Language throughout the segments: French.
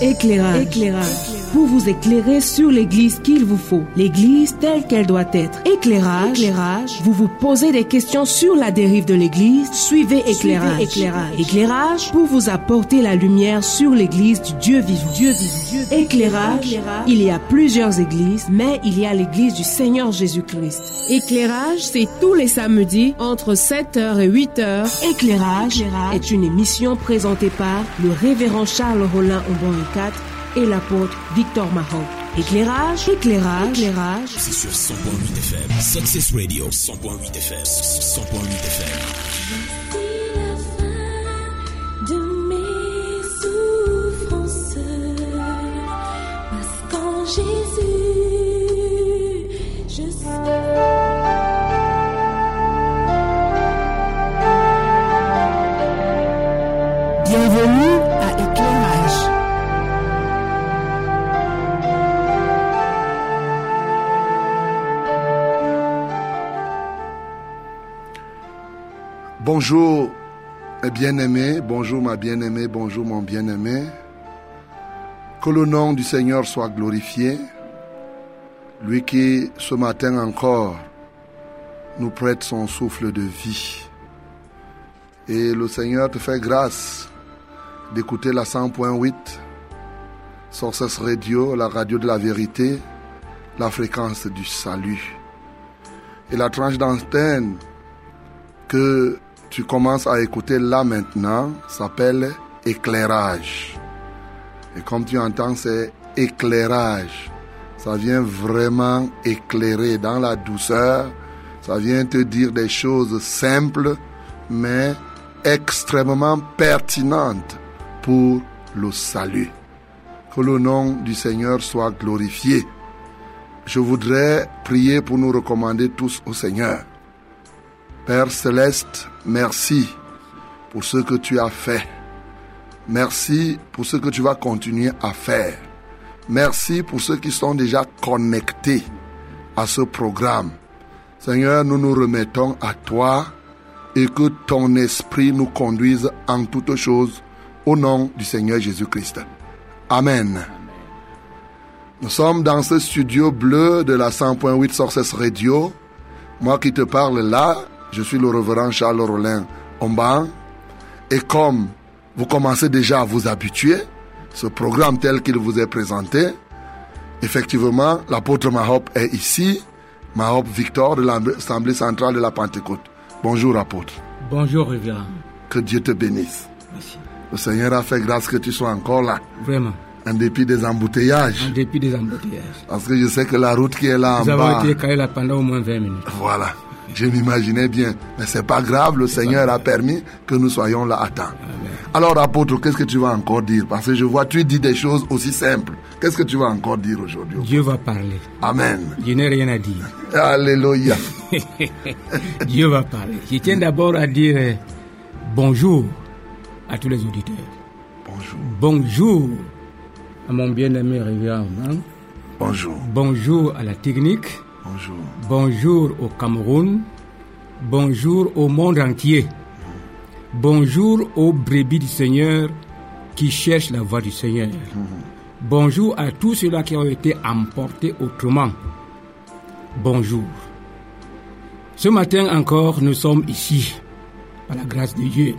Éclairage. Éclairage. Pour vous éclairer sur l'église qu'il vous faut. L'église telle qu'elle doit être. Éclairage. Éclairage. Vous vous posez des questions sur la dérive de l'église. Suivez éclairage. éclairage. Éclairage pour vous apporter la lumière sur l'église du Dieu vivant. Dieu vivant. Éclairage. Il y a plusieurs églises, mais il y a l'église du Seigneur Jésus-Christ. Éclairage, c'est tous les samedis entre 7h et 8h. Éclairage, est une émission présentée par le révérend Charles Rollin Aubon 4 et l'apôtre Victor Mahon. Éclairage, éclairage, éclairage. C'est sur 100.8 FM. Success Radio, 100.8 FM. 100.8 FM. de mes souffrances, parce qu'en Jésus, je Bienvenue Bonjour, mes bien-aimés, bonjour ma bien-aimée, bonjour mon bien-aimé. Que le nom du Seigneur soit glorifié. Lui qui, ce matin encore, nous prête son souffle de vie. Et le Seigneur te fait grâce d'écouter la 100.8, Sources Radio, la radio de la vérité, la fréquence du salut. Et la tranche d'antenne que tu commences à écouter là maintenant s'appelle éclairage. Et comme tu entends, c'est éclairage. Ça vient vraiment éclairer dans la douceur. Ça vient te dire des choses simples, mais extrêmement pertinentes pour le salut. Que le nom du Seigneur soit glorifié. Je voudrais prier pour nous recommander tous au Seigneur. Père céleste, merci pour ce que tu as fait. Merci pour ce que tu vas continuer à faire. Merci pour ceux qui sont déjà connectés à ce programme. Seigneur, nous nous remettons à toi et que ton esprit nous conduise en toutes choses au nom du Seigneur Jésus-Christ. Amen. Nous sommes dans ce studio bleu de la 100.8 Sources Radio. Moi qui te parle là, je suis le reverend Charles Rollin Omban. Et comme vous commencez déjà à vous habituer, ce programme tel qu'il vous est présenté, effectivement, l'apôtre Mahop est ici, Mahop Victor de l'Assemblée centrale de la Pentecôte. Bonjour apôtre. Bonjour révérend. Que Dieu te bénisse. Merci. Le Seigneur a fait grâce que tu sois encore là, Vraiment. en dépit des embouteillages. En dépit des embouteillages. Parce que je sais que la route qui est là en Nous avons bas, été calés là pendant au moins 20 minutes. voilà, je m'imaginais bien. Mais c'est pas grave, le Seigneur a permis que nous soyons là à temps. Alors apôtre, qu'est-ce que tu vas encore dire? Parce que je vois, tu dis des choses aussi simples. Qu'est-ce que tu vas encore dire aujourd'hui? Dieu va parler. Amen. Je n'ai rien à dire. Alléluia. Dieu va parler. Je tiens d'abord à dire euh, bonjour à tous les auditeurs. Bonjour. Bonjour à mon bien-aimé révérend. Bonjour. Bonjour à la technique. Bonjour. Bonjour au Cameroun. Bonjour au monde entier. Bonjour aux brebis du Seigneur qui cherchent la voie du Seigneur. Bonjour à tous ceux-là qui ont été emportés autrement. Bonjour. Ce matin encore, nous sommes ici, par la grâce de Dieu.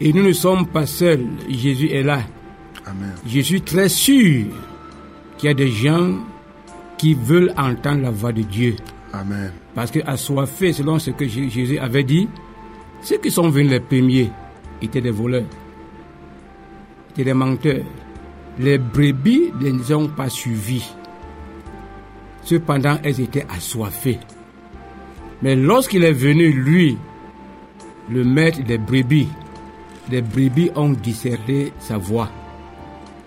Et nous ne sommes pas seuls. Jésus est là. Amen. Je suis très sûr qu'il y a des gens qui veulent entendre la voix de Dieu. Amen. Parce que assoiffés, selon ce que Jésus avait dit, ceux qui sont venus les premiers étaient des voleurs, étaient des menteurs. Les brebis ne les ont pas suivis. Cependant, elles étaient assoiffées. Mais lorsqu'il est venu, lui, le maître des brebis, les brebis ont discerné sa voix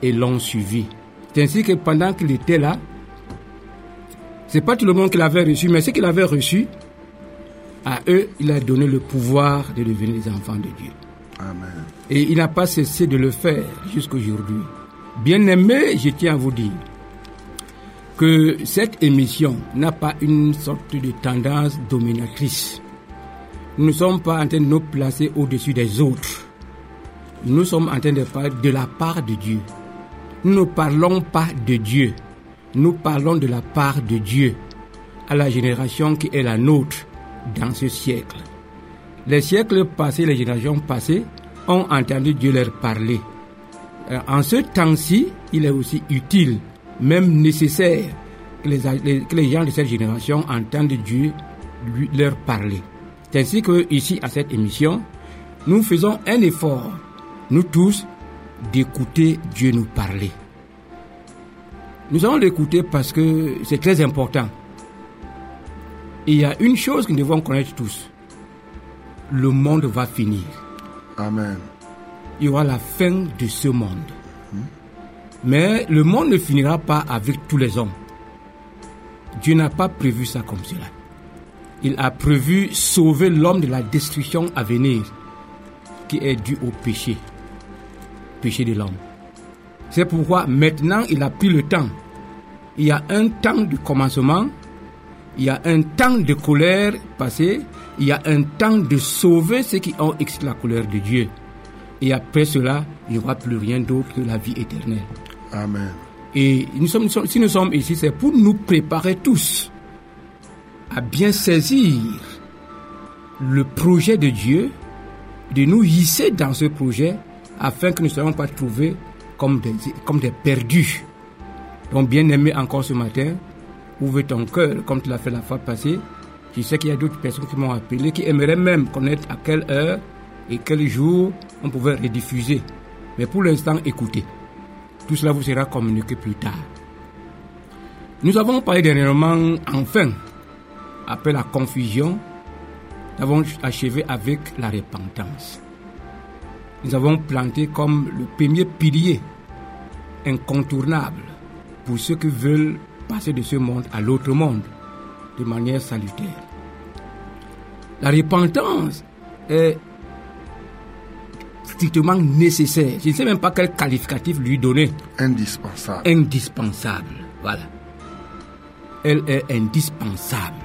et l'ont suivi. C'est ainsi que pendant qu'il était là, c'est pas tout le monde qui l'avait reçu, mais ceux qui l'avaient reçu, à eux, il a donné le pouvoir de devenir des enfants de Dieu. Amen. Et il n'a pas cessé de le faire jusqu'aujourd'hui. Bien aimé, je tiens à vous dire que cette émission n'a pas une sorte de tendance dominatrice. Nous ne sommes pas en train de nous placer au-dessus des autres. Nous sommes en train de parler de la part de Dieu. nous ne parlons pas de Dieu. Nous parlons de la part de Dieu à la génération qui est la nôtre dans ce siècle. Les siècles passés, les générations passées ont entendu Dieu leur parler. Euh, En ce temps-ci, il est aussi utile, même nécessaire, que les, gens de cette génération entendent Dieu leur parler. C'est ainsi que ici, à cette émission, nous faisons un effort, nous tous, d'écouter Dieu nous parler. Nous allons l'écouter parce que c'est très important. Et il y a une chose que nous devons connaître tous. Le monde va finir. Amen. Il y aura la fin de ce monde. Mais le monde ne finira pas avec tous les hommes. Dieu n'a pas prévu ça comme cela. Il a prévu sauver l'homme de la destruction à venir qui est due au péché. Péché de l'homme. C'est pourquoi maintenant il a pris le temps. Il y a un temps de commencement, il y a un temps de colère passé, il y a un temps de sauver ceux qui ont excité la colère de Dieu. Et après cela, il n'y aura plus rien d'autre que la vie éternelle. Amen. Et nous sommes, nous sommes- si nous sommes ici, c'est pour nous préparer tous à bien saisir le projet de Dieu, de nous hisser dans ce projet, afin que nous ne soyons pas trouvés comme des, comme des perdus. Donc, bien aimé encore ce matin, ouvre ton cœur, comme tu l'as fait la fois passée. Je sais qu'il y a d'autres personnes qui m'ont appelé, qui aimeraient même connaître à quelle heure et quel jour on pouvait rediffuser. Mais pour l'instant, écoutez. Tout cela vous sera communiqué plus tard. Nous avons parlé dernièrement, enfin, après la confusion, nous avons achevé avec la repentance. Nous avons planté comme le premier pilier incontournable pour ceux qui veulent passer de ce monde à l'autre monde de manière salutaire. La repentance est strictement nécessaire. Je ne sais même pas quel qualificatif lui donner. Indispensable. Indispensable. Voilà. Elle est indispensable.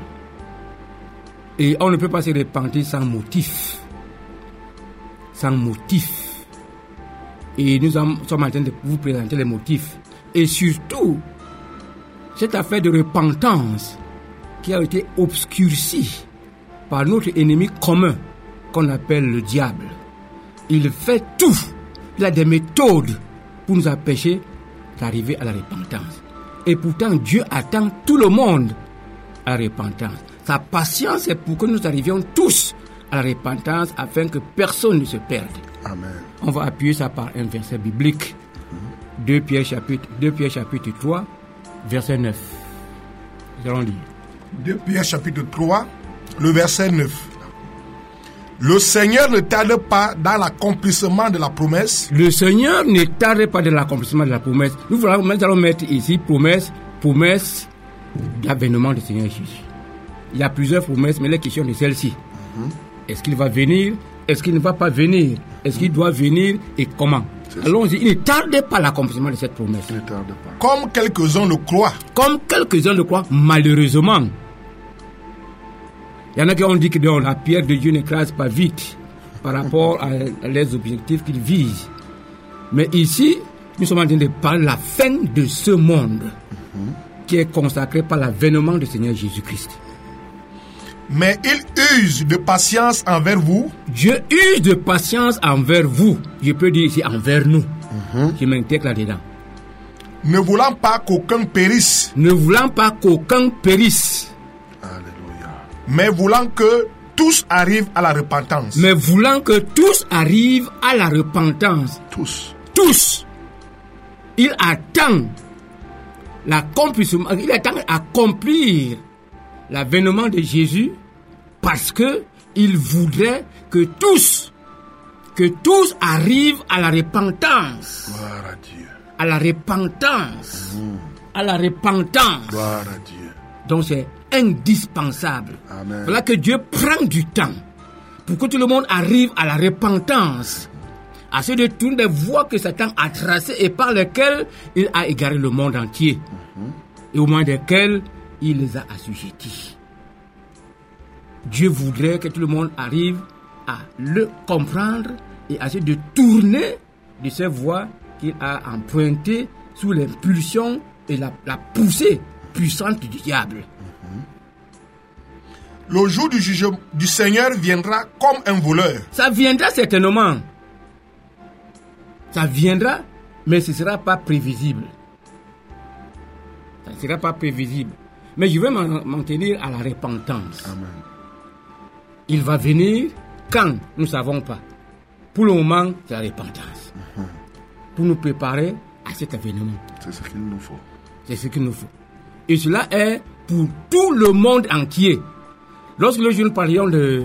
Et on ne peut pas se repentir sans motif. Sans motif. Et nous sommes en train de vous présenter les motifs. Et surtout, cette affaire de repentance qui a été obscurcie par notre ennemi commun qu'on appelle le diable. Il fait tout. Il a des méthodes pour nous empêcher d'arriver à la repentance. Et pourtant, Dieu attend tout le monde à la repentance. Sa patience est pour que nous arrivions tous à la repentance afin que personne ne se perde. Amen. On va appuyer ça par un verset biblique. 2 Pierre chapitre, 2 Pierre chapitre 3, verset 9. Nous allons lire. 2 Pierre chapitre 3, le verset 9. Le Seigneur ne tarde pas dans l'accomplissement de la promesse, Le Seigneur ne tarde pas de l'accomplissement de la promesse. Nous, allons mettre ici promesse, promesse d'avènement du Seigneur Jésus. Il y a plusieurs promesses, mais la question est celle-ci. Est-ce qu'il va venir Est-ce qu'il ne va pas venir? Est-ce qu'il doit venir Et comment? Allons-y. Il ne tarde pas l'accomplissement de cette promesse. Ne tarde pas. comme quelques-uns le croient. Comme quelques-uns le croient, malheureusement. Il y en a qui ont dit que non, la pierre de Dieu n'écrase pas vite par rapport à, à les objectifs qu'il vise. Mais ici, nous sommes en train de parler de la fin de ce monde qui est consacré par l'avènement du Seigneur Jésus-Christ. Mais il use de patience envers vous, Dieu use de patience envers vous. Je peux dire ici envers nous. Je m'intègre là-dedans. ne voulant pas qu'aucun périsse, Ne voulant pas qu'aucun périsse, Alléluia. mais voulant que tous arrivent à la repentance. mais voulant que tous arrivent à la repentance. Tous. tous. Il attend l'accomplissement, il attend accomplir l'avènement de Jésus parce que il voudrait que tous, que tous arrivent à la repentance, Gloire à Dieu. à la repentance, à la repentance. Gloire à Dieu. Donc c'est indispensable. Amen. Voilà que Dieu prend du temps pour que tout le monde arrive à la repentance, à se détourner des voies que Satan a tracées et par lesquelles il a égaré le monde entier, et au moins desquelles il les a assujettis. Dieu voudrait que tout le monde arrive à le comprendre et à se détourner de ces voies qu'il a empruntées sous l'impulsion et la, la poussée puissante du diable. Le jour du jugement du Seigneur viendra comme un voleur. Ça viendra certainement. Ça viendra, mais ce ne sera pas prévisible. Ça ne sera pas prévisible. Mais je vais m'en tenir à la repentance. Amen. Il va venir quand Nous ne savons pas. Pour le moment, c'est la repentance. Pour nous préparer à cet événement. C'est ce qu'il nous faut. C'est ce qu'il nous faut. Et cela est pour tout le monde entier. Lorsque le nous parlions de,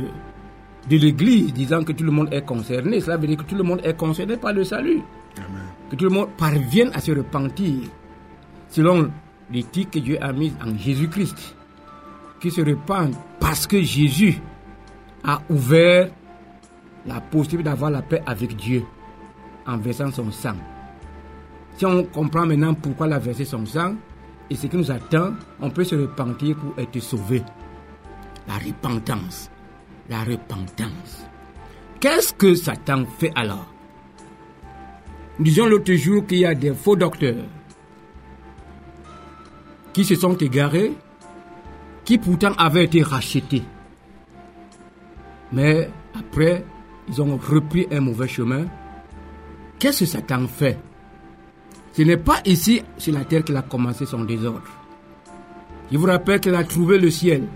de l'Église, disant que tout le monde est concerné, cela veut dire que tout le monde est concerné par le salut. Que tout le monde parvienne à se repentir selon l'éthique que Dieu a mise en Jésus-Christ. Qui se repentent parce que Jésus a ouvert la possibilité d'avoir la paix avec Dieu en versant son sang. Si on comprend maintenant pourquoi il a versé son sang et ce qui nous attend, on peut se repentir pour être sauvé. La repentance. La repentance. Qu'est-ce que Satan fait alors? Nous disions l'autre jour qu'il y a des faux docteurs qui se sont égarés, qui pourtant avaient été rachetés. Mais après, ils ont repris un mauvais chemin. Qu'est-ce que Satan fait? Ce n'est pas ici, sur la terre, qu'il a commencé son désordre. Je vous rappelle qu'il a trouvé le ciel.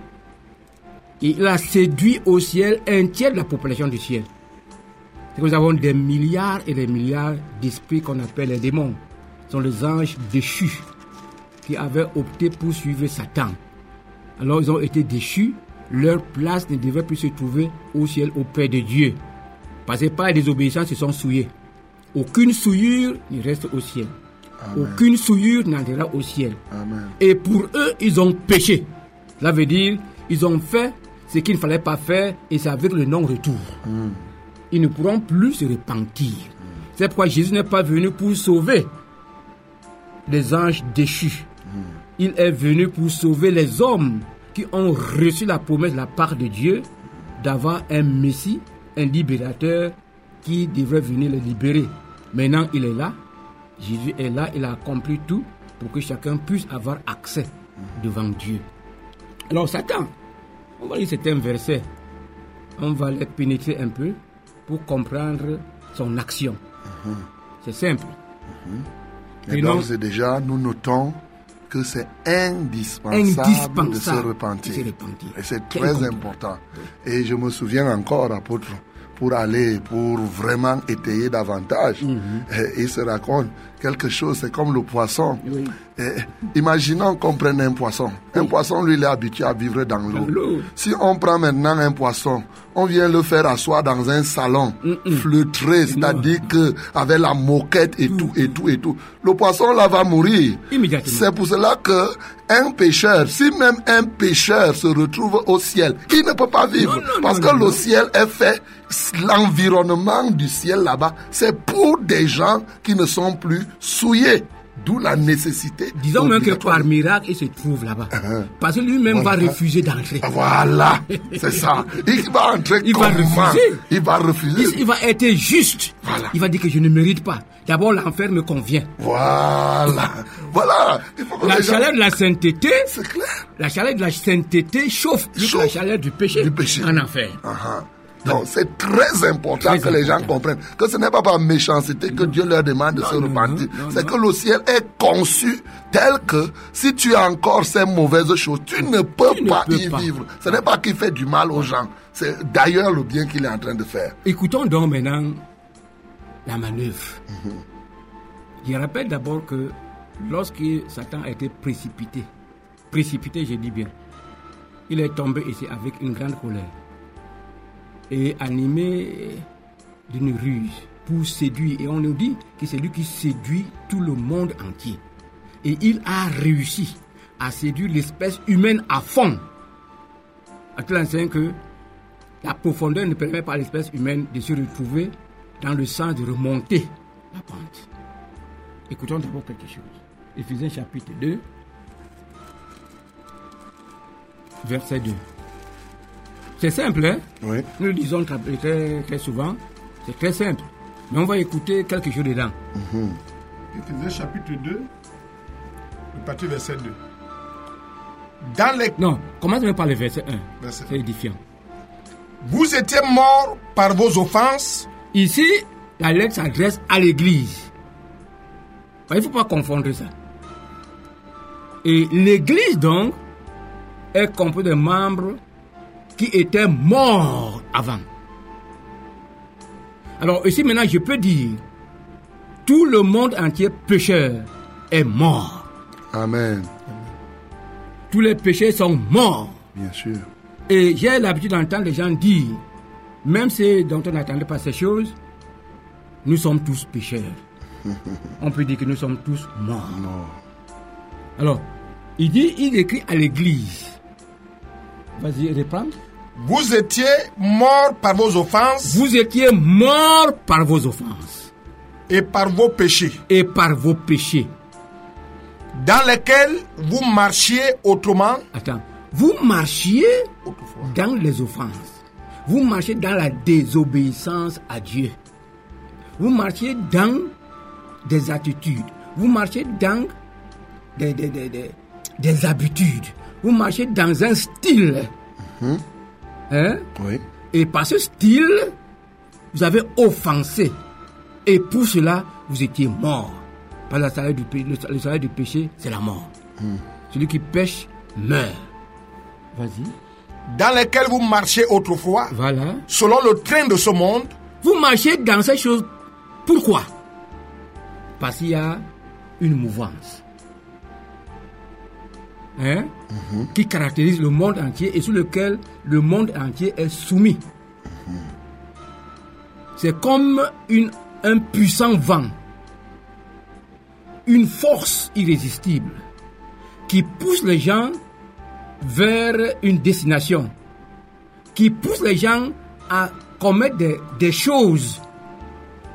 Et il a séduit au ciel un tiers de la population du ciel. Nous avons des milliards et des milliards d'esprits qu'on appelle les démons. Ce sont les anges déchus qui avaient opté pour suivre Satan. Alors ils ont été déchus, leur place ne devait plus se trouver au ciel auprès de Dieu. Parce que par désobéissance, ils sont souillés. Aucune souillure ne reste au ciel. Aucune souillure n'entrera au ciel. Amen. Et pour eux, ils ont péché. Cela veut dire, ils ont fait ce qu'il ne fallait pas faire et c'est avec le non-retour. Ils ne pourront plus se repentir. C'est pourquoi Jésus n'est pas venu pour sauver les anges déchus. Il est venu pour sauver les hommes qui ont reçu la promesse de la part de Dieu d'avoir un Messie, un libérateur qui devrait venir les libérer. Maintenant, il est là. Jésus est là. Il a accompli tout pour que chacun puisse avoir accès devant Dieu. Alors, Satan, on va lire certains versets. On va les pénétrer un peu pour comprendre son action. C'est simple. Et Et donc, déjà, nous notons que c'est indispensable, de se repentir. de se repentir. Et c'est très important. Et je me souviens encore, apôtre, pour aller, pour vraiment étayer davantage, Mhm. et il se raconte quelque chose, c'est comme le poisson. Oui. Et imaginons qu'on prenne un poisson. Un poisson, lui, il est habitué à vivre dans l'eau. Si on prend maintenant un poisson, on vient le faire asseoir dans un salon, fleutré, c'est-à-dire que avec la moquette et tout, et tout, et tout. Le poisson là va mourir. Immédiatement. C'est pour cela que un pêcheur, si même un pêcheur se retrouve au ciel, il ne peut pas vivre. Non, non, parce non, que le ciel est fait, l'environnement du ciel là-bas, c'est pour des gens qui ne sont plus souillés. D'où la nécessité. Disons même que par miracle, il se trouve là-bas. Parce que lui-même va refuser d'entrer. Voilà, c'est ça. Il va entrer Il va refuser. Il va refuser. Il, il va être juste. Voilà. Il va dire que je ne mérite pas. D'abord, l'enfer me convient. Voilà. Voilà. La gens- chaleur de la sainteté, C'est clair. la chaleur de la sainteté chauffe la chaleur du péché, Du péché. en enfer. Ah, Donc c'est très important Très que les gens comprennent que ce n'est pas par méchanceté que Dieu leur demande de se repentir. C'est que le ciel est conçu tel que si tu as encore ces mauvaises choses, tu ne peux Tu ne pas peux y pas. vivre. Ce n'est pas qu'il fait du mal aux gens. C'est d'ailleurs le bien qu'il est en train de faire. Écoutons donc maintenant la manœuvre. Je rappelle d'abord que lorsque Satan a été précipité, précipité, je dis bien, il est tombé ici avec une grande colère et animé d'une ruse pour séduire. Et on nous dit que c'est lui qui séduit tout le monde entier. Et il a réussi à séduire l'espèce humaine à fond. À tel enseigne que la profondeur ne permet pas à l'espèce humaine de se retrouver dans le sens de remonter la pente. Écoutons d'abord quelque chose. Éphésiens chapitre 2, verset 2. C'est simple, hein Oui. Nous le disons très, très, très souvent. C'est très simple. Mais on va écouter quelque chose dedans. Éphésiens chapitre 2, le partie verset 2. Dans les... Non, commence même par le verset 1. Verset C'est édifiant. Vous étiez morts par vos offenses Ici, la lettre s'adresse à l'église. Il ne faut pas confondre ça. Et l'église, donc, est composée de membres qui étaient morts avant. Alors ici, maintenant, je peux dire, tout le monde entier pécheur est mort. Amen. Tous les péchés sont morts. Bien sûr. Et j'ai l'habitude d'entendre les gens dire, même ceux dont on n'attendait pas ces choses, nous sommes tous pécheurs. on peut dire que nous sommes tous morts. Non. Alors, il dit, il écrit à l'église. Vas-y, reprends. Vous étiez morts par vos offenses Vous étiez morts par vos offenses et par vos péchés, et par vos péchés. dans lesquels vous marchiez autrement Attends, vous marchiez autrefois. dans les offenses. Vous marchez dans la désobéissance à Dieu. Vous marchez dans des attitudes. Vous marchez dans des, des, des, des- des habitudes. Vous marchez dans un style. Hein? Oui. Et par ce style, vous avez offensé. Et pour cela, vous étiez mort. Que le salaire du, le- le salaire du péché, c'est la mort. Celui qui pêche meurt. Vas-y. dans lesquels vous marchiez autrefois, Voilà. selon le train de ce monde, Vous marchez dans ces choses. Pourquoi? Parce qu'il y a une mouvance. Hein? Qui caractérise le monde entier et sur lequel le monde entier est soumis. C'est comme une, un puissant vent, une force irrésistible qui pousse les gens vers une destination, qui pousse les gens à commettre des, des choses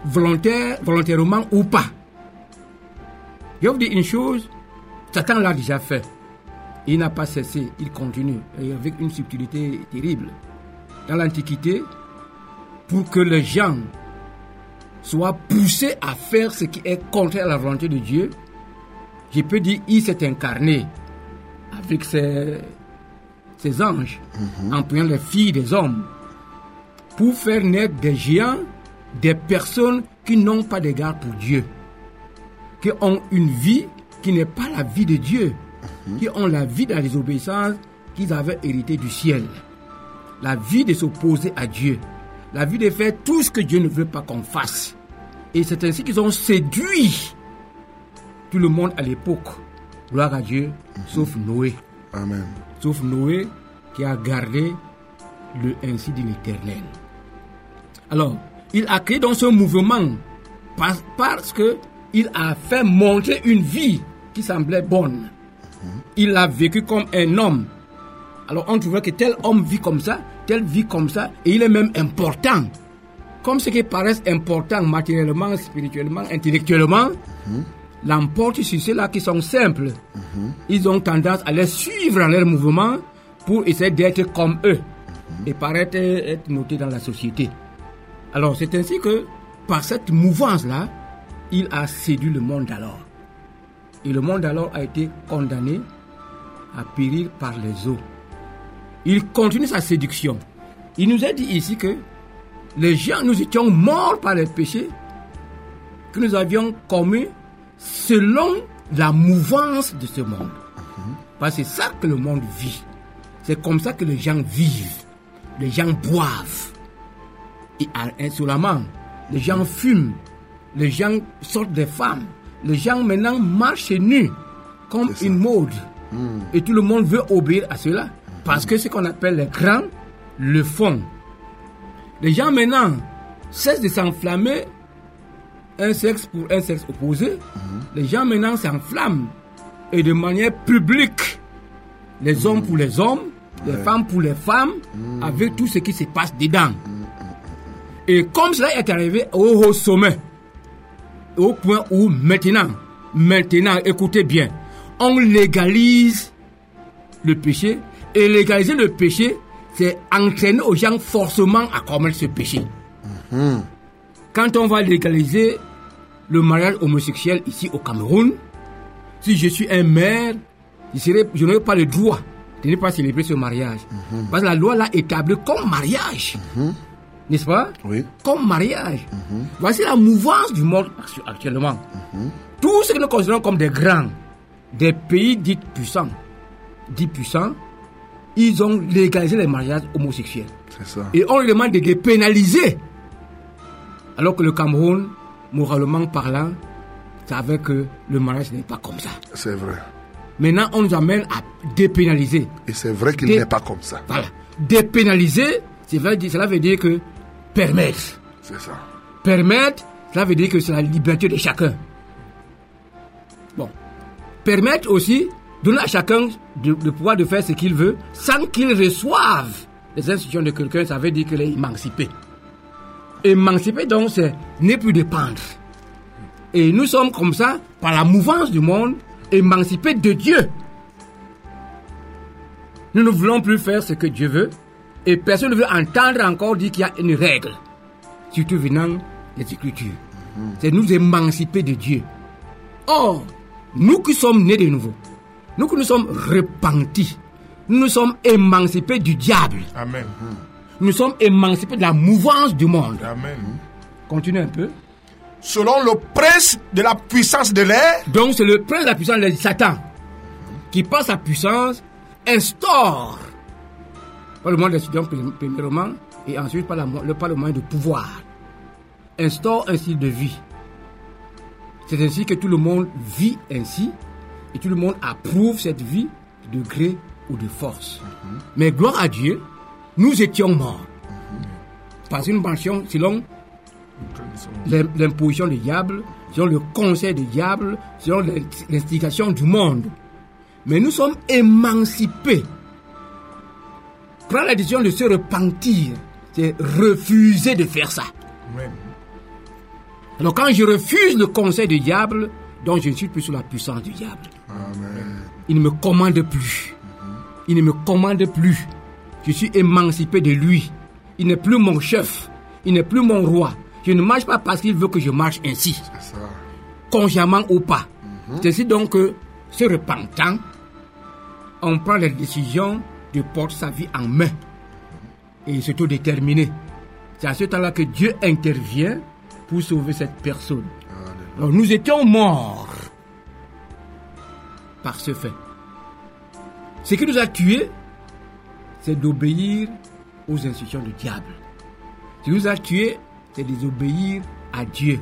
volontaires, volontairement ou pas. Je vous dire une chose, Satan l'a déjà fait. Il n'a pas cessé, il continue, et avec une subtilité terrible. Dans l'Antiquité, pour que les gens soient poussés à faire ce qui est contraire à la volonté de Dieu, je peux dire, il s'est incarné avec ses, ses anges, en prenant les filles des hommes, pour faire naître des géants, des personnes qui n'ont pas d'égard pour Dieu, qui ont une vie qui n'est pas la vie de Dieu, qui ont la vie de la désobéissance qu'ils avaient héritée du ciel, la vie de s'opposer à Dieu, la vie de faire tout ce que Dieu ne veut pas qu'on fasse. Et c'est ainsi qu'ils ont séduit tout le monde à l'époque. Gloire à Dieu, sauf Noé Amen. sauf Noé qui a gardé le ainsi de l'Éternel. Alors, il a créé dans ce mouvement parce, parce que il a fait montrer une vie qui semblait bonne. Il a vécu comme un homme. Alors on trouvait que tel homme vit comme ça, tel vit comme ça, et il est même important. Comme ce qui paraissent important matériellement, spirituellement, intellectuellement, l'emportent sur ceux-là qui sont simples. Ils ont tendance à les suivre dans leur mouvement pour essayer d'être comme eux et paraître être notés dans la société. Alors c'est ainsi que par cette mouvance-là, il a séduit le monde alors. Et le monde alors a été condamné à périr par les eaux. Il continue sa séduction. Il nous a dit ici que les gens, nous étions morts par les péchés que nous avions commis selon la mouvance de ce monde. Parce que c'est ça que le monde vit. C'est comme ça que les gens vivent. Les gens boivent. Et insolemment, les gens fument. Les gens sortent des femmes. Les gens maintenant marchent nus comme une mode. Et tout le monde veut obéir à cela. Parce que ce qu'on appelle les grands le font. Les gens maintenant cessent de s'enflammer un sexe pour un sexe opposé. Les gens maintenant s'enflamment et de manière publique. Les hommes pour les hommes, les femmes pour les femmes, avec tout ce qui se passe dedans. Et comme cela est arrivé au haut sommet, au point où maintenant, maintenant, écoutez bien, on légalise le péché. Et légaliser le péché, c'est entraîner aux gens forcément à commettre ce péché. Quand on va légaliser le mariage homosexuel ici au Cameroun, si je suis un maire, je n'aurais pas le droit de ne pas célébrer ce mariage. Parce que la loi l'a établi comme mariage. N'est-ce pas? Oui. Comme mariage. Voici la mouvance du monde actu- actuellement. Tout ce que nous considérons comme des grands, des pays dits puissants, dits puissants, ils ont légalisé les mariages homosexuels. Ça. Et on leur demande de les pénaliser. Alors que le Cameroun, moralement parlant, savait que le mariage n'est pas comme ça. C'est vrai. Maintenant, on nous amène à dépénaliser. Et c'est vrai qu'il n'est pas comme ça. Voilà. Dépénaliser, cela veut dire que permettre. C'est ça. Permettre, cela veut dire que c'est la liberté de chacun. Permettre aussi, donner à chacun le pouvoir de faire ce qu'il veut sans qu'il reçoive les instructions de quelqu'un, ça veut dire qu'il est émancipé. Émancipé, donc, c'est ne plus dépendre. Et nous sommes comme ça, par la mouvance du monde, émancipés de Dieu. Nous ne voulons plus faire ce que Dieu veut. Et personne ne veut entendre encore dire qu'il y a une règle. Surtout venant des Écritures. C'est nous émanciper de Dieu. Or, nous qui sommes nés de nouveau, nous qui nous sommes repentis, nous nous sommes émancipés du diable. Amen. Nous sommes émancipés de la mouvance du monde. Amen. Continue un peu. Selon le prince de la puissance de l'air, Donc c'est le prince de la puissance de Satan qui par sa puissance instaure par le moyen de l'étudiant premièrement et ensuite par, la, le, par le moyen de pouvoir instaure un style de vie. C'est ainsi que tout le monde vit ainsi et tout le monde approuve cette vie de gré ou de force. Mais gloire à Dieu, nous étions morts. Parce que nous marchions selon l'im- l'imposition du diable, selon le conseil du diable, selon l'in- l'instigation du monde. Mais nous sommes émancipés. Prendre la décision de se repentir, c'est refuser de faire ça. Alors quand je refuse le conseil du diable, donc je ne suis plus sous la puissance du diable. Il ne me commande plus. Il ne me commande plus. Je suis émancipé de lui. Il n'est plus mon chef. Il n'est plus mon roi. Je ne marche pas parce qu'il veut que je marche ainsi, C'est consciemment ou pas. C'est ainsi donc que, se repentant, on prend la décision de porter sa vie en main et s'autodéterminer. C'est à ce temps-là que Dieu intervient pour sauver cette personne. Alors nous étions morts par ce fait. Ce qui nous a tués, c'est d'obéir aux instructions du diable. Ce qui nous a tués, c'est de désobéir à Dieu.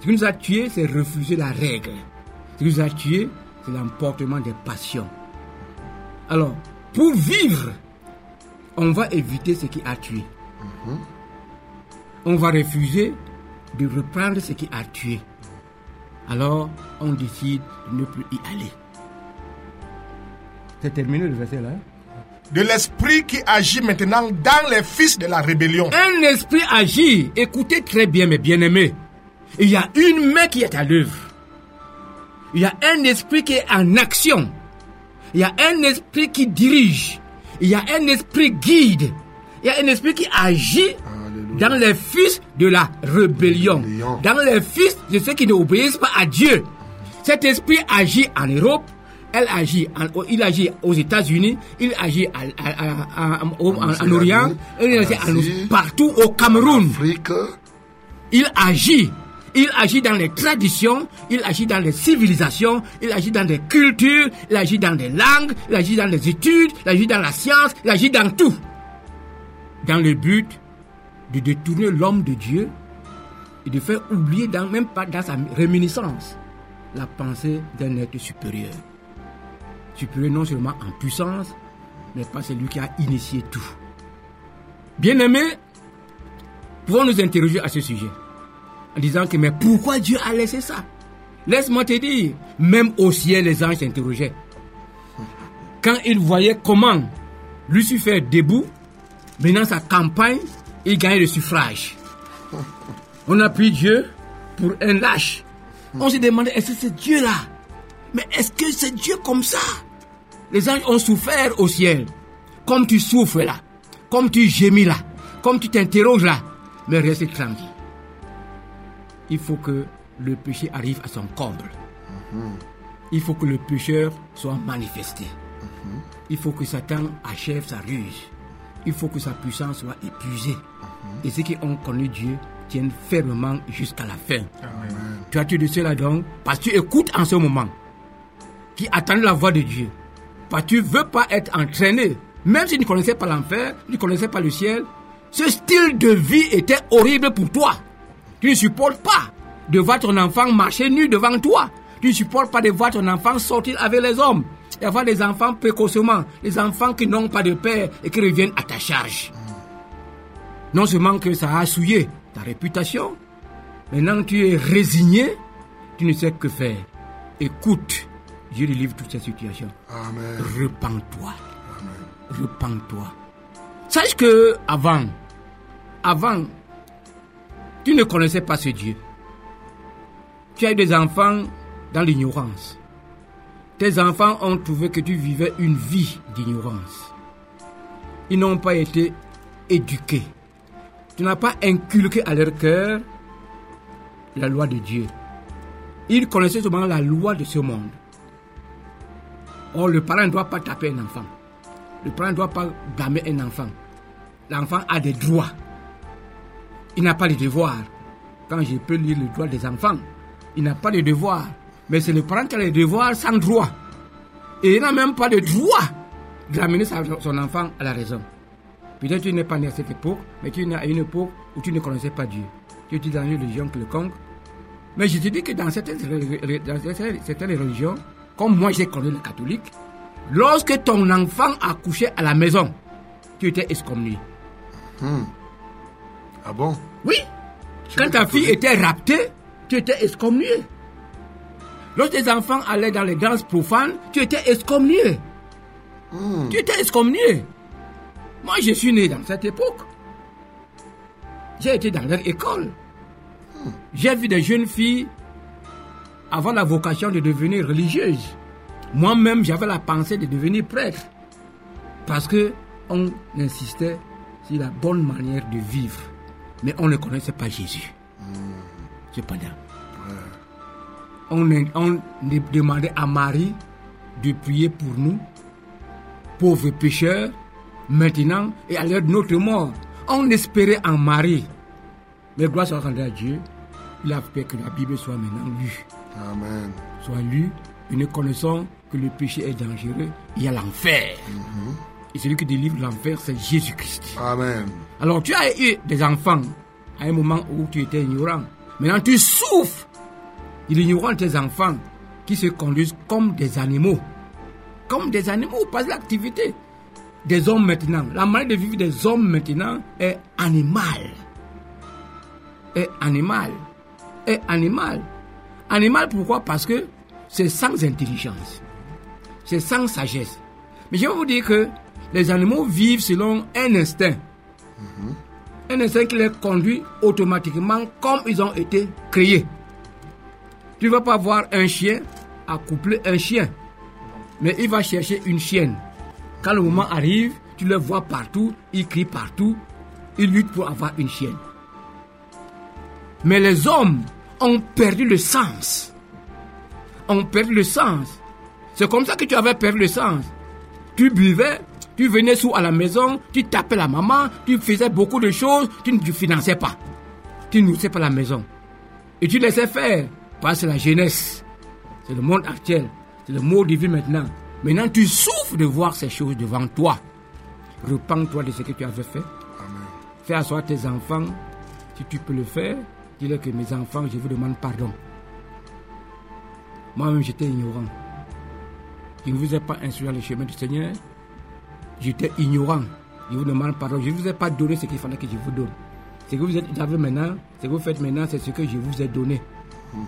Ce qui nous a tués, c'est refuser la règle. Ce qui nous a tués, c'est l'emportement des passions. Alors, pour vivre, on va éviter ce qui a tué. On va refuser de reprendre ce qui a tué. Alors, on décide de ne plus y aller. C'est terminé le verset là. hein? de l'esprit qui agit maintenant dans les fils de la rébellion. Un esprit agit. Écoutez très bien, mes bien-aimés. Il y a une main qui est à l'œuvre. Il y a un esprit qui est en action. Il y a un esprit qui dirige. Il y a un esprit guide. Il y a un esprit qui agit. Dans les fils de la rébellion. Dans les fils de ceux qui n'obéissent pas à Dieu. Cet esprit agit en Europe. Elle agit en- il agit aux États-Unis, il agit en, en Orient, il agit en- Asie, partout au Cameroun. Il agit. Il agit dans les traditions, il agit dans les civilisations, il agit dans les cultures, il agit dans les langues, il agit dans les études, il agit dans la science, il agit dans tout. Dans le but de détourner l'homme de Dieu et de faire oublier, dans, même pas dans sa réminiscence, la pensée d'un être supérieur. Supérieur non seulement en puissance, mais pas celui qui a initié tout. Bien-aimés, pouvons nous interroger à ce sujet en disant que mais pourquoi Dieu a laissé ça? Laisse-moi te dire, même au ciel les anges s'interrogeaient. Quand ils voyaient comment Lucifer debout, menant sa campagne, il gagnait le suffrage. On a pris Dieu pour un lâche. On se demandait, est-ce que c'est Dieu là? Mais est-ce que c'est Dieu comme ça? Les anges ont souffert au ciel. Comme tu souffres là, comme tu gémis là, comme tu t'interroges là, mais reste tranquille. Il faut que le péché arrive à son comble. Il faut que le pécheur soit manifesté. Il faut que Satan achève sa ruse. Il faut que sa puissance soit épuisée. Et ceux qui ont connu Dieu tiennent fermement jusqu'à la fin. Tu as tu de cela donc? Parce que tu écoutes en ce moment qui attendent la voix de Dieu. Parce que tu ne veux pas être entraîné. Même si tu ne connaissais pas l'enfer, tu ne connaissais pas le ciel, ce style de vie était horrible pour toi. Tu ne supportes pas de voir ton enfant marcher nu devant toi. Tu ne supportes pas de voir ton enfant sortir avec les hommes. Avoir des enfants précocement, des enfants qui n'ont pas de père et qui reviennent à ta charge. Non seulement que ça a souillé ta réputation, maintenant tu es résigné, tu ne sais que faire. Écoute, Dieu délivre toutes ces situations. Amen. Repends-toi. Repends-toi. Sache que avant, avant, tu ne connaissais pas ce Dieu. Tu as eu des enfants dans l'ignorance. Tes enfants ont trouvé que tu vivais une vie d'ignorance. Ils n'ont pas été éduqués. Tu n'as pas inculqué à leur cœur la loi de Dieu. Ils connaissaient seulement la loi de ce monde. Or, le parent ne doit pas taper un enfant. Le parent ne doit pas blâmer un enfant. L'enfant a des droits. Il n'a pas de devoirs. Quand je peux lire le droit des enfants, il n'a pas de devoirs. Mais c'est le parent qui a les devoirs sans droit. Et il n'a même pas de droit d'amener son enfant à la raison. Peut-être tu n'es pas né à cette époque, mais tu es né à une époque où tu ne connaissais pas Dieu. Tu étais dans une religion quelconque. Mais je te dis que dans certaines, dans certaines religions, comme moi j'ai connu le catholique, lorsque ton enfant a couché à la maison, tu étais excommunié. Ah bon? Oui. Quand ta fille était raptée, tu étais excommunié. Lorsque tes enfants allaient dans les danses profanes, tu étais excommunié. Tu étais excommunié. Moi, je suis né dans cette époque. J'ai été dans leur école. J'ai vu des jeunes filles avoir la vocation de devenir religieuses. Moi-même, j'avais la pensée de devenir prêtre. Parce que on insistait sur la bonne manière de vivre. Mais on ne connaissait pas Jésus. Cependant, on, on demandait à Marie de prier pour nous, pauvres pécheurs, maintenant et à l'heure de notre mort. On espérait en Marie. Mais gloire soit rendue à Dieu, il a fait que la Bible soit maintenant lue. Amen. Soit lue et nous connaissons que le péché est dangereux. Il y a l'enfer. Et celui qui délivre l'enfer, c'est Jésus-Christ. Amen. Alors tu as eu des enfants à un moment où tu étais ignorant. Maintenant tu souffres de l'ignorance de tes enfants qui se conduisent comme des animaux. Comme des animaux, pas de l'activité. Des hommes maintenant. La manière de vivre des hommes maintenant est animale. Est animal. Est animal. Animal pourquoi? Parce que c'est sans intelligence. C'est sans sagesse. Mais je vais vous dire que les animaux vivent selon un instinct. Un instinct qui les conduit automatiquement comme ils ont été créés. Tu ne vas pas voir un chien accoupler un chien, mais il va chercher une chienne. Quand le moment arrive, tu le vois partout, il crie partout, il lutte pour avoir une chienne. Mais les hommes ont perdu le sens. Ont perdu le sens. C'est comme ça que tu avais perdu le sens. Tu buvais, tu venais sous à la maison, tu tapais la maman, tu faisais beaucoup de choses, tu ne finançais pas. Tu nourrissais pas la maison. Et tu laissais faire. Parce que la jeunesse. C'est le monde actuel. C'est le mot de vie maintenant. Maintenant, tu souffres de voir ces choses devant toi. Repends-toi de ce que tu avais fait. Fais asseoir tes enfants. Si tu peux le faire, dis-leur que mes enfants, je vous demande pardon. Moi-même, j'étais ignorant. Je ne vous ai pas instruit dans le chemin du Seigneur. J'étais ignorant. Je vous demande pardon. Je ne vous ai pas donné ce qu'il fallait que je vous donne. Ce que vous êtes- avez maintenant, ce que vous faites maintenant, c'est ce que je vous ai donné.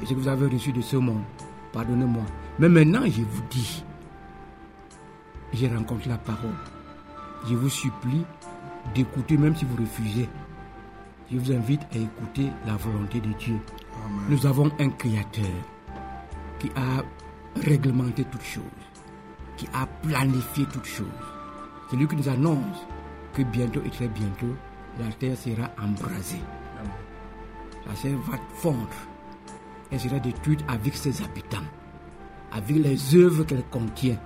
Et ce que vous avez reçu de ce monde. Pardonnez-moi. Mais maintenant, je vous dis, j'ai rencontré la parole. Je vous supplie d'écouter, même si vous refusez. Je vous invite à écouter la volonté de Dieu. Nous avons un Créateur qui a réglementé toutes choses, qui a planifié toutes choses. C'est lui qui nous annonce que bientôt et très bientôt, la terre sera embrasée. La terre va fondre. Elle sera détruite avec ses habitants, avec les œuvres qu'elle contient.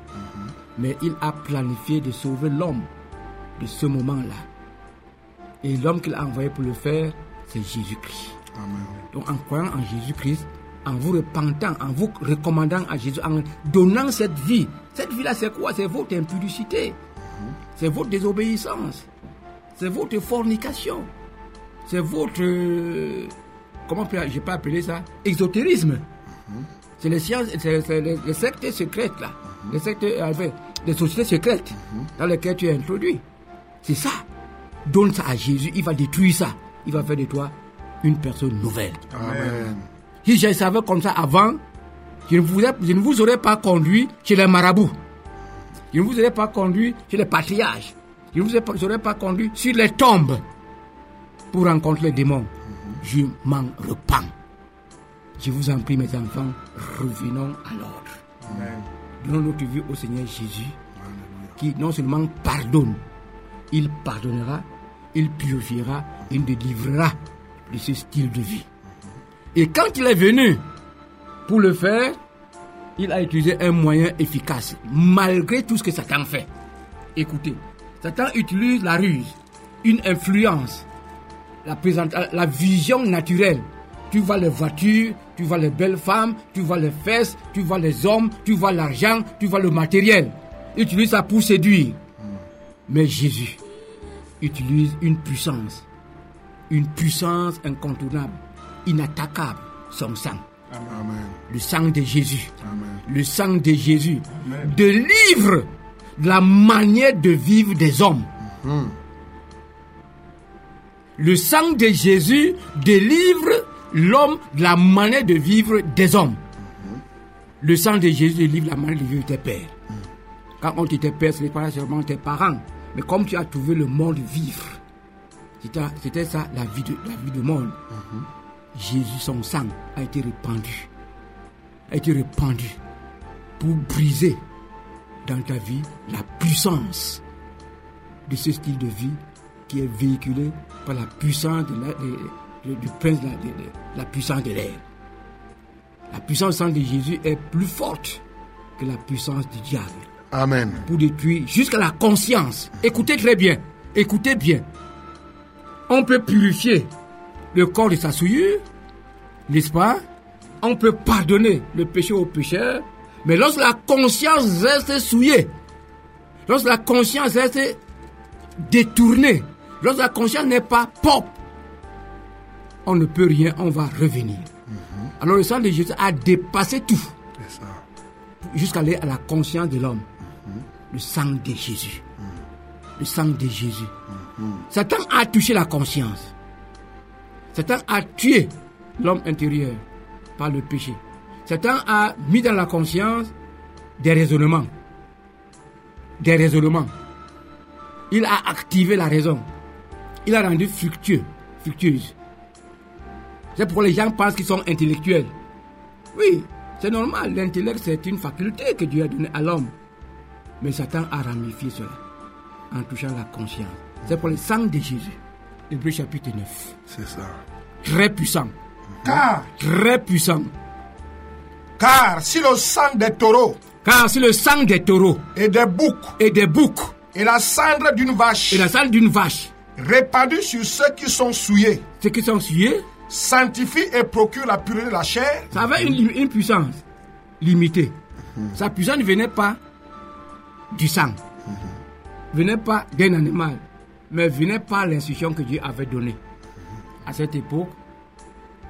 Mais il a planifié de sauver l'homme de ce moment-là. Et l'homme qu'il a envoyé pour le faire, c'est Jésus-Christ. Donc en croyant en Jésus-Christ, en vous repentant, en vous recommandant à Jésus, en donnant cette vie. Cette vie-là, c'est quoi? C'est votre impudicité. C'est votre désobéissance. C'est votre fornication. C'est votre... Comment je peux appeler ça Exotérisme. C'est les sciences, c'est les, les sectes secrètes là. Les sectes, enfin, les sociétés secrètes dans lesquelles tu es introduit. C'est ça. Donne ça à Jésus, il va détruire ça. Il va faire de toi une personne nouvelle. Amen. Si je savais comme ça avant, je ne vous, ai- je ne vous aurais pas conduit chez les marabouts. Je ne vous aurais pas conduit chez les patriarches. Je ne vous aurais pas- aurais pas conduit sur les tombes pour rencontrer les démons. Je m'en repens. Je vous en prie, mes enfants, revenons à l'ordre. Donnons notre vie au Seigneur Jésus, qui non seulement pardonne, il pardonnera, il purifiera, il nous délivrera de ce style de vie. Et quand il est venu pour le faire, il a utilisé un moyen efficace, malgré tout ce que Satan fait. Écoutez, Satan utilise la ruse, une influence, la, vision naturelle. Tu vois les voitures, tu vois les belles femmes, tu vois les fesses, tu vois les hommes, tu vois l'argent, tu vois le matériel. Il utilise ça pour séduire. Mais Jésus utilise une puissance, une puissance incontournable, inattaquable, son sang. Amen. Le sang de Jésus. Amen. Le sang de Jésus délivre la manière de vivre des hommes. Le sang de Jésus délivre l'homme de la manière de vivre des hommes. Le sang de Jésus délivre la manière de vivre tes pères. Quand on tes pères, ce n'est pas seulement tes parents, mais comme tu as trouvé le monde vivre. C'était ça la vie, de, la vie du monde. Jésus, son sang a été répandu. A été répandu pour briser dans ta vie la puissance de ce style de vie qui est véhiculé par la puissance de la- de- de- du prince de la, de- de- la puissance de l'air. La puissance du sang de Jésus est plus forte que la puissance du diable Amen. pour détruire jusqu'à la conscience. Écoutez très bien, écoutez bien. On peut purifier le corps de sa souillure, n'est-ce pas? On peut pardonner le péché au pécheur, mais lorsque la conscience reste souillée, lorsque la conscience reste détournée, lorsque la conscience n'est pas propre, on ne peut rien, on va revenir. Alors le sang de Jésus a dépassé tout jusqu'à aller à la conscience de l'homme. Le sang de Jésus. Le sang de Jésus. Satan a touché la conscience. Satan a tué l'homme intérieur par le péché. Satan a mis dans la conscience des raisonnements. Des raisonnements. Il a activé la raison. Il a rendu fructueux, fructueuse. C'est pourquoi les gens pensent qu'ils sont intellectuels. Oui, c'est normal. L'intellect, c'est une faculté que Dieu a donnée à l'homme. Mais Satan a ramifié cela en touchant la conscience. C'est pour le sang de Jésus. Hébreu chapitre 9. C'est ça. Très puissant. Car, Très puissant. car si le sang des taureaux Car c'est le sang des taureaux et des boucs et des boucs et la cendre d'une vache et la sang d'une vache, répandue sur ceux qui sont souillés. Ceux qui sont sués, sanctifie et procure la pureté de la chair, ça avait une, une puissance limitée. Sa puissance ne venait pas du sang, venait pas d'un animal, mais venait par l'instruction que Dieu avait donnée. À cette époque,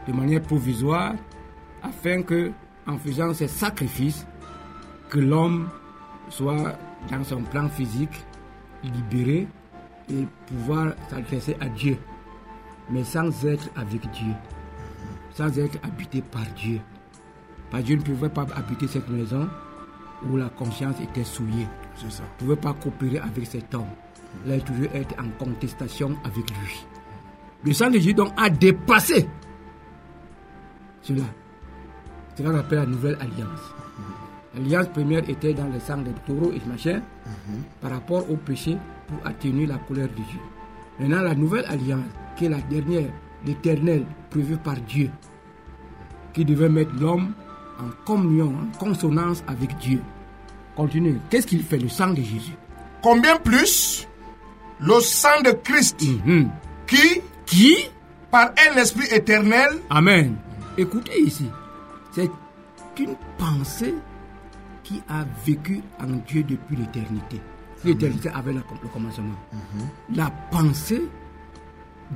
de manière provisoire, afin que, en faisant ces sacrifices, que l'homme soit dans son plan physique libéré et pouvoir s'adresser à Dieu, mais sans être avec Dieu, sans être habité par Dieu. Parce que Dieu ne pouvait pas habiter cette maison où la conscience était souillée. Ça. Il ne pouvait pas coopérer avec cet homme. Il a toujours été en contestation avec lui. Le sang de Jésus donc a dépassé cela. C'est ce qu'on appelle la nouvelle alliance. L'alliance première était dans le sang des taureaux et machin par rapport au péché pour atténuer la colère de Dieu. Maintenant, la nouvelle alliance, qui est la dernière, l'éternelle, prévue par Dieu, qui devait mettre l'homme en communion, en consonance avec Dieu. Continue. Qu'est-ce qu'il fait, le sang de Jésus Combien plus le sang de Christ Mhm. qui, Qui? par un esprit éternel, Amen. Écoutez ici. C'est une pensée qui a vécu en Dieu depuis l'éternité. L'éternité avait le commencement. La pensée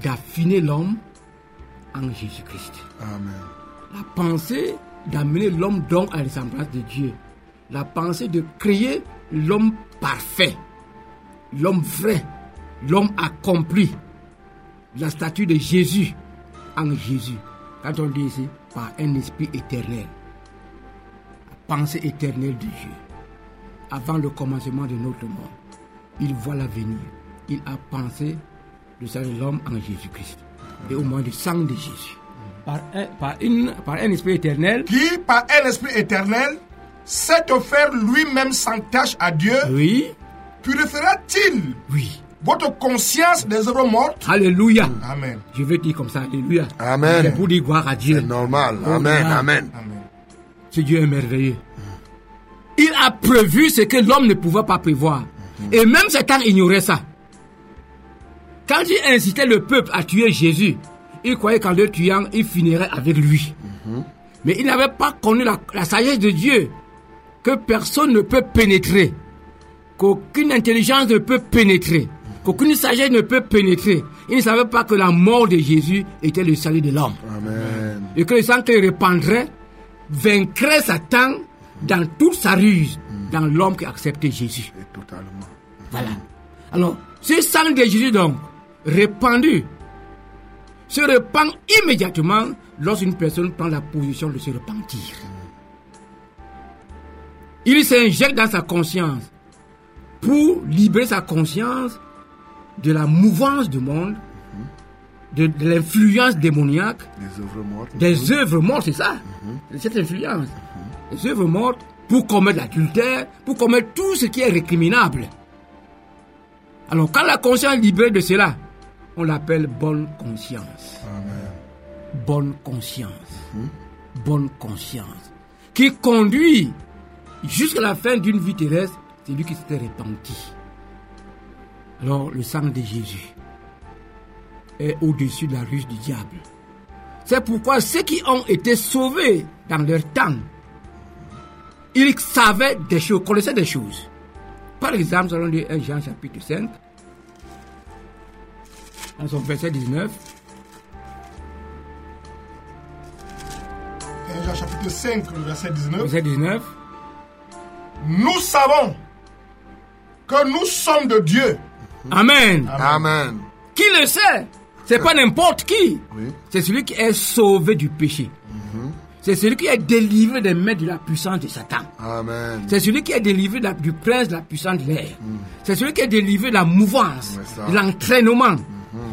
d'affiner l'homme en Jésus-Christ. Amen. La pensée d'amener l'homme donc à la ressemblance de Dieu. La pensée de créer l'homme parfait, l'homme vrai, l'homme accompli. La statue de Jésus en Jésus. Quand on dit ici, par un esprit éternel. Pensée éternelle de Dieu. Avant le commencement de notre monde, il voit l'avenir. Il a pensé de l'homme en Jésus-Christ. Et au moins du sang de Jésus. Par un, par une, par un esprit éternel, qui, par un esprit éternel, s'est offert lui-même sans tâche à Dieu, oui, purifiera-t-il oui. votre conscience des œuvres mortes? Alléluia. Amen. Je vais dire comme ça, Alléluia. Amen. C'est pour dire gloire à Dieu. C'est normal. Amen. Amen. Amen. Ce Dieu est merveilleux. Il a prévu ce que l'homme ne pouvait pas prévoir. Et même Satan ignorait ça. Quand il incitait le peuple à tuer Jésus, il croyait qu'en le tuant, il finirait avec lui. Mais il n'avait pas connu la, la sagesse de Dieu, que personne ne peut pénétrer, qu'aucune intelligence ne peut pénétrer, qu'aucune sagesse ne peut pénétrer. Il ne savait pas que la mort de Jésus était le salut de l'homme et que le sang qu'il répandrait vaincrait Satan dans toute sa ruse, dans l'homme qui a accepté Jésus. Et totalement. Voilà. Alors, ce sang de Jésus, donc, répandu, se répand immédiatement lorsqu'une personne prend la position de se repentir. Il s'injecte dans sa conscience pour libérer sa conscience de la mouvance du monde, de, de l'influence démoniaque, Les œuvres mortes. des œuvres mortes, c'est ça. C'est cette influence. Des œuvres mortes pour commettre l'adultère, pour commettre tout ce qui est récriminable. Alors, quand la conscience est libérée de cela, on l'appelle bonne conscience. Bonne conscience. Bonne conscience. Qui conduit jusqu'à la fin d'une vie terrestre, c'est lui qui s'était repenti. Alors, le sang de Jésus est au-dessus de la ruse du diable. C'est pourquoi ceux qui ont été sauvés dans leur temps, ils savaient des choses, connaissaient des choses. Par exemple, nous allons lire 1 Jean chapitre 5, dans son verset 19. 1 Jean chapitre 5, le verset 19. Verset 19. Nous savons que nous sommes de Dieu. Amen. Amen. Qui le sait? C'est pas n'importe qui. Oui. C'est celui qui est sauvé du péché. C'est celui qui est délivré des mains de la puissance de Satan. C'est celui qui est délivré de la- du prince de la puissance de l'air. C'est celui qui est délivré de la mouvance, de l'entraînement.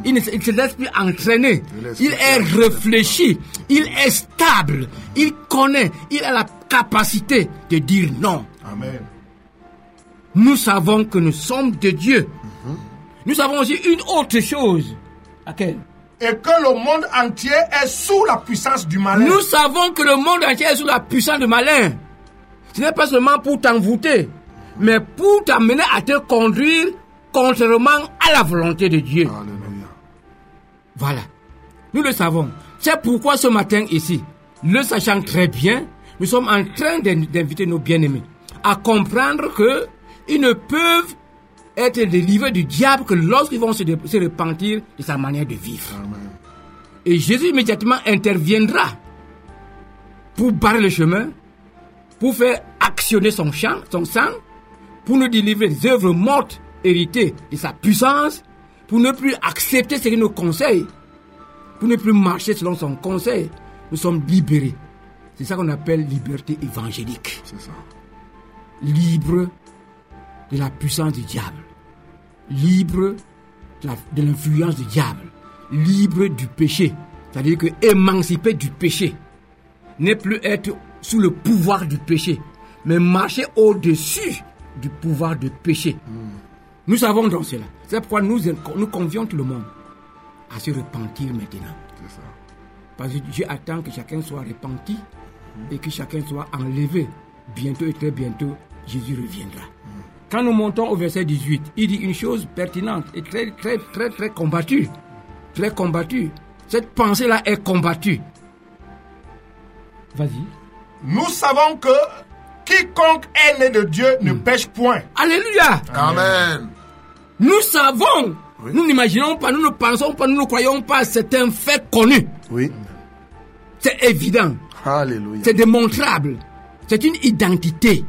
Il, ne se- il se laisse plus entraîner. Il est réfléchi. Il est stable. Il connaît. Il a la capacité de dire non. Amen. Nous savons que nous sommes de Dieu. Nous savons aussi une autre chose. Laquelle? Et que le monde entier est sous la puissance du malin. Nous savons que le monde entier est sous la puissance du malin. Ce n'est pas seulement pour t'envoûter, mais pour t'amener à te conduire contrairement à la volonté de Dieu. Alléluia. Voilà. Nous le savons. C'est pourquoi ce matin ici, le sachant très bien, nous sommes en train d'in- d'inviter nos bien-aimés à comprendre que ils ne peuvent être délivrés du diable que lorsqu'ils vont se, repentir de sa manière de vivre. Amen. Et Jésus immédiatement interviendra pour barrer le chemin, pour faire actionner son champ, son sang, pour nous délivrer des œuvres mortes héritées de sa puissance, pour ne plus accepter ce qu'il nous conseille, pour ne plus marcher selon son conseil. Nous sommes libérés. C'est ça qu'on appelle liberté évangélique. C'est ça. Libre de la puissance du diable. Libre de l'influence du diable. Libre du péché. C'est-à-dire que émancipé du péché. Ne plus être sous le pouvoir du péché, mais marcher au-dessus du pouvoir du péché. Nous savons donc cela. C'est pourquoi nous, nous convions tout le monde à se repentir maintenant. Ça. Parce que Dieu attend que chacun soit repenti et que chacun soit enlevé. Bientôt et très bientôt, Jésus reviendra. Quand nous montons au verset 18, il dit une chose pertinente et très, très, très, très combattue. Très combattue. Cette pensée-là est combattue. Vas-y. Nous savons que quiconque est né de Dieu ne pêche point. Alléluia. Amen. Nous savons. Nous n'imaginons pas, nous ne pensons pas, nous ne croyons pas. C'est un fait connu. Oui. C'est évident. Alléluia. C'est démontrable. C'est une identité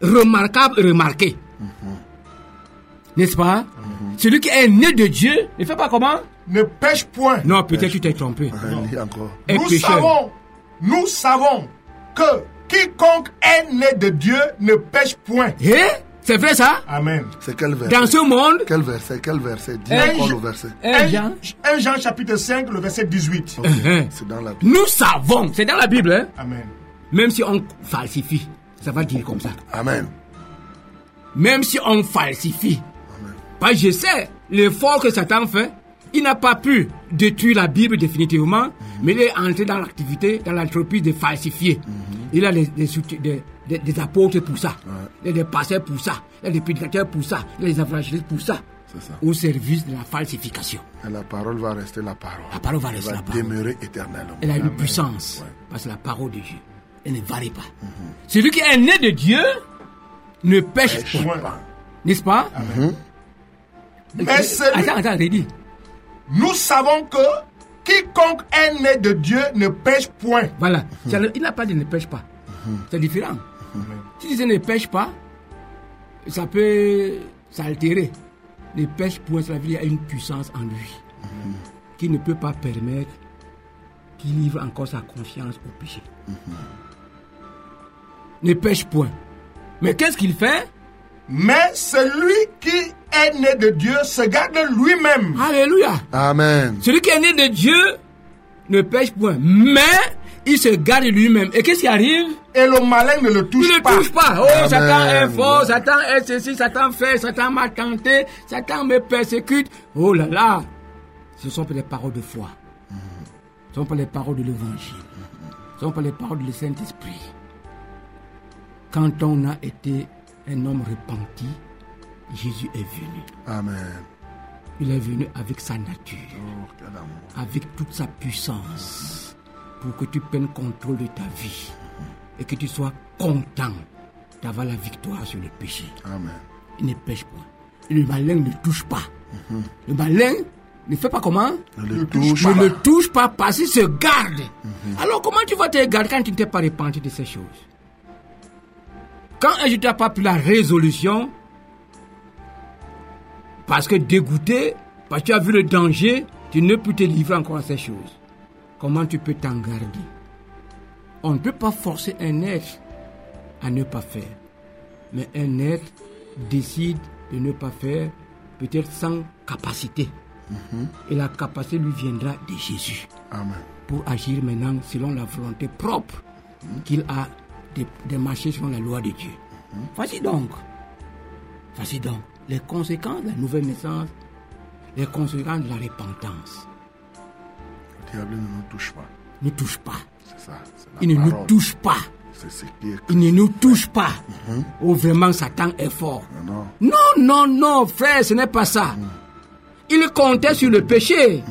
remarquable et remarquée. N'est-ce pas? Celui qui est né de Dieu ne fait pas comment? Ne pêche point. Non, peut-être tu t'es trompé. Ah, encore. Nous pécheur. savons, nous savons que quiconque est né de Dieu ne pêche point. Eh? C'est vrai ça? Amen. C'est quel verset? Dans ce monde, Quel verset? Quel verset? Dis Un encore Jean- le verset. un Jean, 1 Jean chapitre 5, le verset 18. Ok, Uh-huh. C'est dans la Bible. nous savons, c'est dans la Bible, hein? Amen. même si on falsifie, ça va dire comme ça. Amen. Même si on falsifie. Que je sais l'effort que Satan fait. Il n'a pas pu détruire la Bible définitivement, mais il est entré dans l'activité, dans l'entreprise de falsifier. Il a des, des, soutiens- des- des- des apôtres pour ça, a des pasteurs pour ça, il y a des prédicateurs pour ça, il y a des évangélistes pour ça, au service de la falsification. Et la parole va rester la parole. La parole va Elle rester va la parole. demeurer éternellement. Elle a une Amen. puissance, Ouais. parce que la parole de Dieu, elle ne varie pas. Celui qui est né de Dieu ne pêche Pêche pas. n'est-ce pas? Mais celui, Attends, attends, Rédi. nous savons que quiconque est né de Dieu ne pêche point. Voilà. Il n'a pas dit ne pêche pas. C'est différent. Si tu dis ne pêche pas, ça peut s'altérer. Ne pêche point, ça veut dire qu'il y a une puissance en lui qui ne peut pas permettre qu'il livre encore sa conscience au péché. Ne pêche point. Mais qu'est-ce qu'il fait? Mais celui qui est né de Dieu se garde lui-même. Alléluia. Amen. Celui qui est né de Dieu ne pêche point. Mais il se garde lui-même. Et qu'est-ce qui arrive? Et le malin ne le Il touche ne pas. touche pas. Oh, Amen. Satan est fort, Satan est ceci, Satan fait, Satan m'a tenté, Satan me persécute. Oh là là. Ce ne sont pas les paroles de foi. Ce ne sont pas les paroles de l'évangile. Ce ne sont pas les paroles du Saint-Esprit. Quand on a été un homme repenti, Jésus est venu. Amen. Il est venu avec sa nature, Oh, avec toute sa puissance, pour que tu prennes contrôle de ta vie et que tu sois content d'avoir la victoire sur le péché. Amen. Il ne pêche pas. Le malin ne touche pas. Le malin ne fait pas comment? Ne le touche Ne pas. le touche pas parce qu'il se garde. Alors comment tu vas te garder quand tu ne t'es pas repenti de ces choses? Quand tu n'as pas pris la résolution, parce que dégoûté, parce que tu as vu le danger, tu ne peux te livrer encore à ces choses. Comment tu peux t'en garder? On ne peut pas forcer un être à ne pas faire. Mais un être décide de ne pas faire, peut-être sans capacité. Et la capacité lui viendra de Jésus Amen. pour agir maintenant selon la volonté propre qu'il a de, de marcher selon la loi de Dieu. Voici donc, voici donc les conséquences de la nouvelle naissance, les conséquences de la repentance. Le diable ne nous touche pas. Ne touche pas. C'est ça. Il ne nous touche pas. Est. Il ne nous touche pas. Oh, vraiment, Satan est fort. Non. Non, non, non, frère, ce n'est pas ça. Il comptait sur le péché.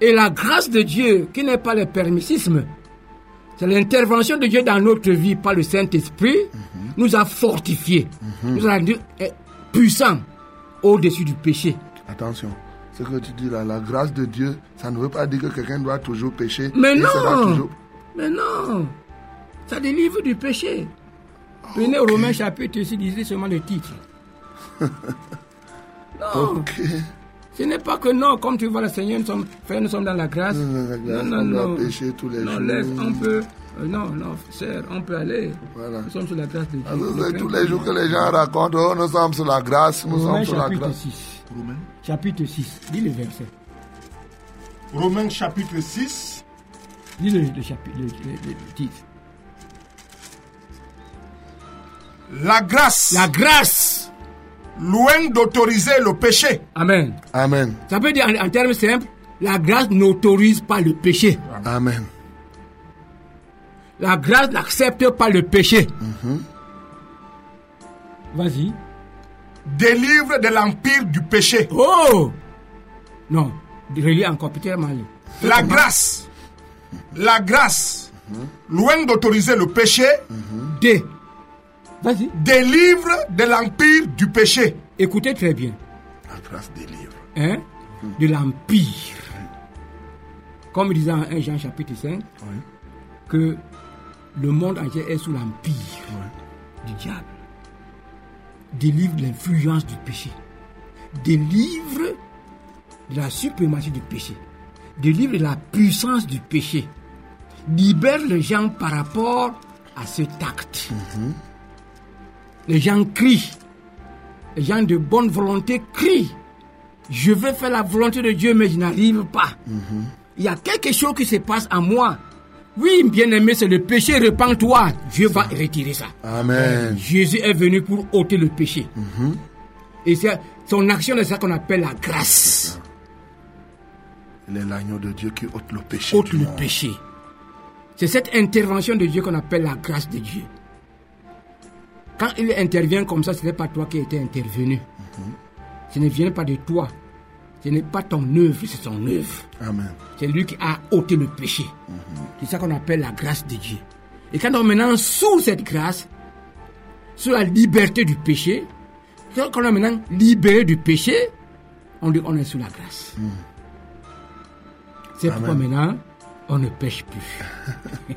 Et la grâce de Dieu, qui n'est pas le permissisme, c'est l'intervention de Dieu dans notre vie par le Saint-Esprit, nous a fortifiés, nous a rendus eh, puissants au-dessus du péché. Attention. Ce que tu dis là, la grâce de Dieu, ça ne veut pas dire que quelqu'un doit toujours pécher. Mais non, toujours- mais non, ça délivre du péché. Prenez Romains chapitre 6, lisez seulement le titre. non. Ce n'est pas que non, comme tu vois le Seigneur, nous sommes, frère, nous sommes dans la grâce. Dans la grâce, non, on non, non. pécher tous les non, jours. laisse, on peut. euh, non, non, sœur, on peut aller. Voilà. Nous sommes sur la grâce de Dieu. Tous les jours que les gens racontent, oh, nous sommes sur la grâce, nous sommes sur la chapitre grâce. 6. Chapitre 6. Lis le verset. Romains chapitre 6, Lis le, le chapitre, le- le titre. la grâce, La grâce. Loin d'autoriser le péché, Amen. Amen. Ça veut dire en, en termes simples, La grâce n'autorise pas le péché. Amen. La grâce n'accepte pas le péché. Vas-y. Délivre de l'empire du péché. Oh Non, relis encore, peut-être mal. La grâce, la grâce, loin d'autoriser le péché, D. Délivre de l'empire du péché. Écoutez très bien. La grâce délivre. Hein? De l'empire. Comme il disait en 1 Jean chapitre 5, que le monde entier est sous l'empire du diable. Délivre l'influence du péché. Délivre de la suprématie du péché. Délivre de la puissance du péché. Libère les gens par rapport à cet acte. Les gens crient. Les gens de bonne volonté crient. Je veux faire la volonté de Dieu, mais je n'arrive pas. Il y a quelque chose qui se passe en moi. Oui, bien-aimé, c'est le péché, repens-toi. Dieu va retirer ça. Amen. Jésus est venu pour ôter le péché. Et c'est son action, c'est ça qu'on appelle la grâce. Il est l'agneau de Dieu qui ôte le péché. Ôte le monde. péché. C'est cette intervention de Dieu qu'on appelle la grâce de Dieu. Quand il intervient comme ça, ce n'est pas toi qui étais intervenu. Ce ne vient pas de toi. Ce n'est pas ton œuvre, c'est son œuvre. Amen. C'est lui qui a ôté le péché. C'est ça qu'on appelle la grâce de Dieu. Et quand on est maintenant sous cette grâce, sous la liberté du péché, quand on est maintenant libéré du péché, on dit on est sous la grâce. C'est pourquoi maintenant, on ne pêche plus.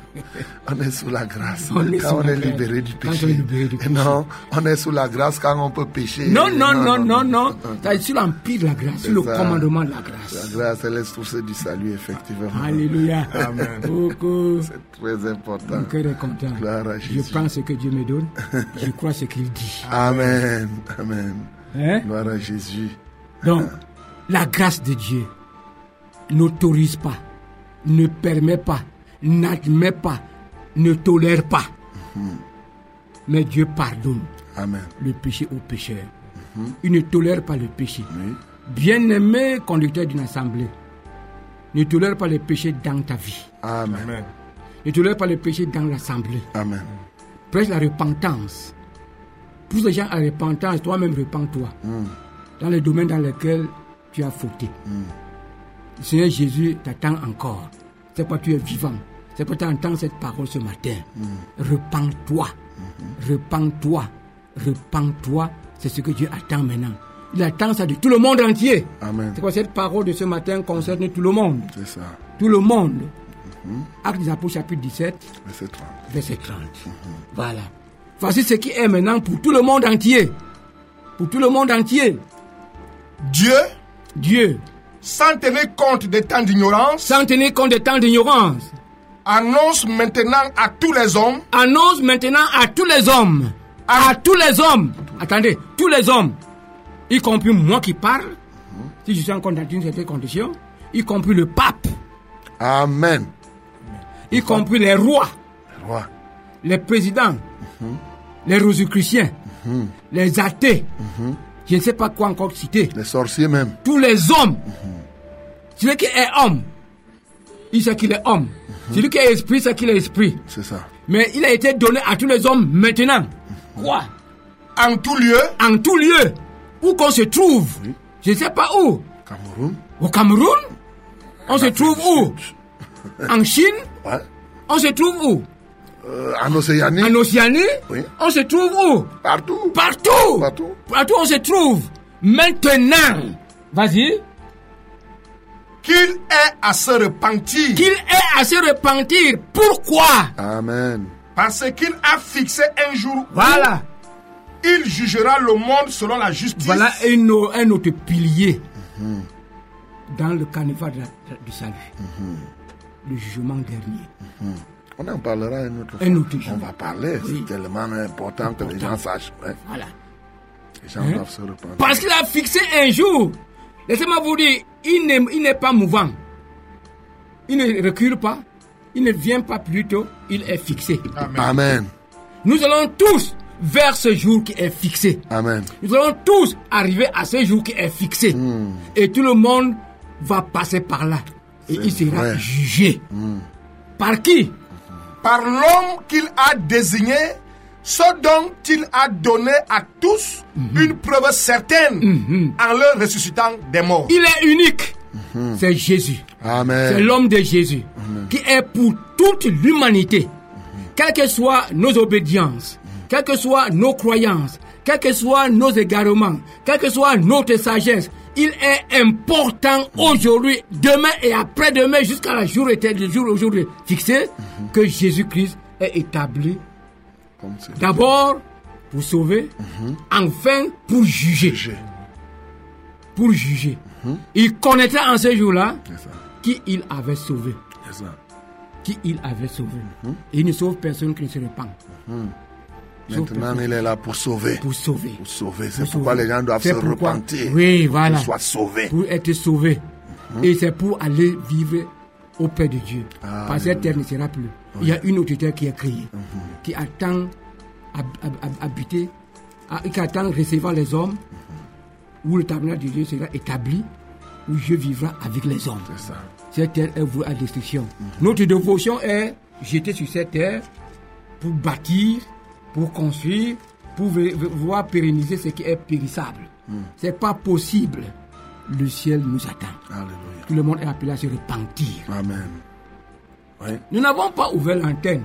On est sous la grâce. On est quand on est grâce. libéré du péché. Non, on est sous la grâce quand on peut pécher. Non, non, non, non, non. C'est sur l'empire de la grâce, sur le commandement de la La grâce. grâce, elle est source du salut, effectivement. Alléluia. Amen. Beaucoup. C'est très important. Mon cœur est content. Je prends ce que Dieu me donne. Je crois ce qu'il dit. Amen. Amen. Hein? Gloire à Jésus. Donc, la grâce de Dieu n'autorise pas, ne permet pas, n'admet pas, ne tolère pas. Mais Dieu pardonne Amen. le péché aux pécheurs. Il ne tolère pas le péché. Oui. Bien-aimé conducteur d'une assemblée, ne tolère pas le péché dans ta vie. Amen. Amen. Ne tolère pas le péché dans l'assemblée. Amen. Prêche la repentance. Pousse les gens à la repentance, toi-même repens-toi. Dans les domaines dans lesquels tu as fauté. Le Seigneur Jésus t'attend encore. C'est pourquoi tu es vivant. C'est pourquoi tu entends cette parole ce matin. Repends-toi. Repends-toi. Repends-toi. C'est ce que Dieu attend maintenant. Il attend ça de tout le monde entier. Amen. C'est quoi cette parole de ce matin concerne tout le monde? C'est ça. Tout le monde. Acte des Apôtres chapitre 17, Verset 30. verset 30. Voilà. Voici ce qui est maintenant pour tout le monde entier. Pour tout le monde entier. Dieu, Dieu, sans tenir compte des temps d'ignorance, sans tenir compte des temps d'ignorance, annonce maintenant à tous les hommes annonce maintenant à tous les hommes, à tous les hommes, attendez, tous les hommes, y compris moi qui parle, si je suis encore dans une certaine condition, y compris le pape, Amen. y compris les rois, Roi. les présidents, les rosicruciens, les athées, je ne sais pas quoi encore citer, Les sorciers même. tous les hommes. Celui qui est homme, il sait qu'il est homme. Celui qui est esprit, sait qu'il est esprit. C'est ça. Mais il a été donné à tous les hommes maintenant. Quoi? En tout lieu En tout lieu, où qu'on se trouve. Je ne sais pas où. Cameroun. Au Cameroun? On se trouve où? En Chine? Ouais. On se trouve où? Euh, en Océanie. En Océanie Oui. On se trouve où? Partout. Partout Partout. Partout on se trouve. Maintenant. Vas-y. qu'il ait à se repentir Qu'il ait à se repentir. Pourquoi? Amen. parce qu'il a fixé un jour où Voilà. il jugera le monde selon la justice Voilà un, au- un autre pilier dans le carnaval du salut. Le jugement dernier. On en parlera une autre fois. Un autre jour. On va parler. Oui. C'est tellement important que les gens sachent. Ouais. Voilà. Les gens Hein? doivent se repentir. Parce qu'il a fixé un jour. Laissez-moi vous dire, il n'est, il n'est pas mouvant. Il ne recule pas. Il ne vient pas plus tôt. Il est fixé. Amen. Nous allons tous vers ce jour qui est fixé. Amen. Nous allons tous arriver à ce jour qui est fixé. Hmm. Et tout le monde va passer par là et il sera vrai. jugé. Par qui? Par l'homme qu'il a désigné, ce dont il a donné à tous une preuve certaine en leur ressuscitant des morts. Il est unique. C'est Jésus. C'est l'homme de Jésus qui est pour toute l'humanité. Quelles que soient nos obédiences, quelles que soient nos croyances, quels que soient nos égarements, quelle que soit notre sagesse, il est important aujourd'hui, demain et après-demain, jusqu'à la jour éternel, le jour aujourd'hui fixé, que Jésus-Christ est établi d'abord pour sauver, enfin pour juger. Juger. Pour juger. Il connaîtrait en ce jour-là qui il avait sauvé. Qui il avait sauvé. Il ne sauve personne qui ne se répand. Maintenant, il est là pour sauver. Pour sauver. Pour sauver. C'est Pour pourquoi sauver. les gens doivent se pourquoi- repentir. Oui, voilà. Pour sauvés. Pour être sauvé. Et c'est pour aller vivre auprès de Dieu. Ah, Parce que cette terre ne sera plus. Il y a une autre terre qui est créée, qui attend hab- hab- hab- habiter, qui attend recevoir les hommes, où le tabernacle de Dieu sera établi, où Dieu vivra avec les hommes. C'est ça. Cette terre est vouée à destruction. Notre dévotion est jetée sur cette terre pour bâtir, pour construire, pour voir pérenniser ce qui est périssable. C'est pas possible. Le ciel nous attend. Alléluia. Tout le monde est appelé à se repentir. Amen. Oui. Nous n'avons pas ouvert l'antenne.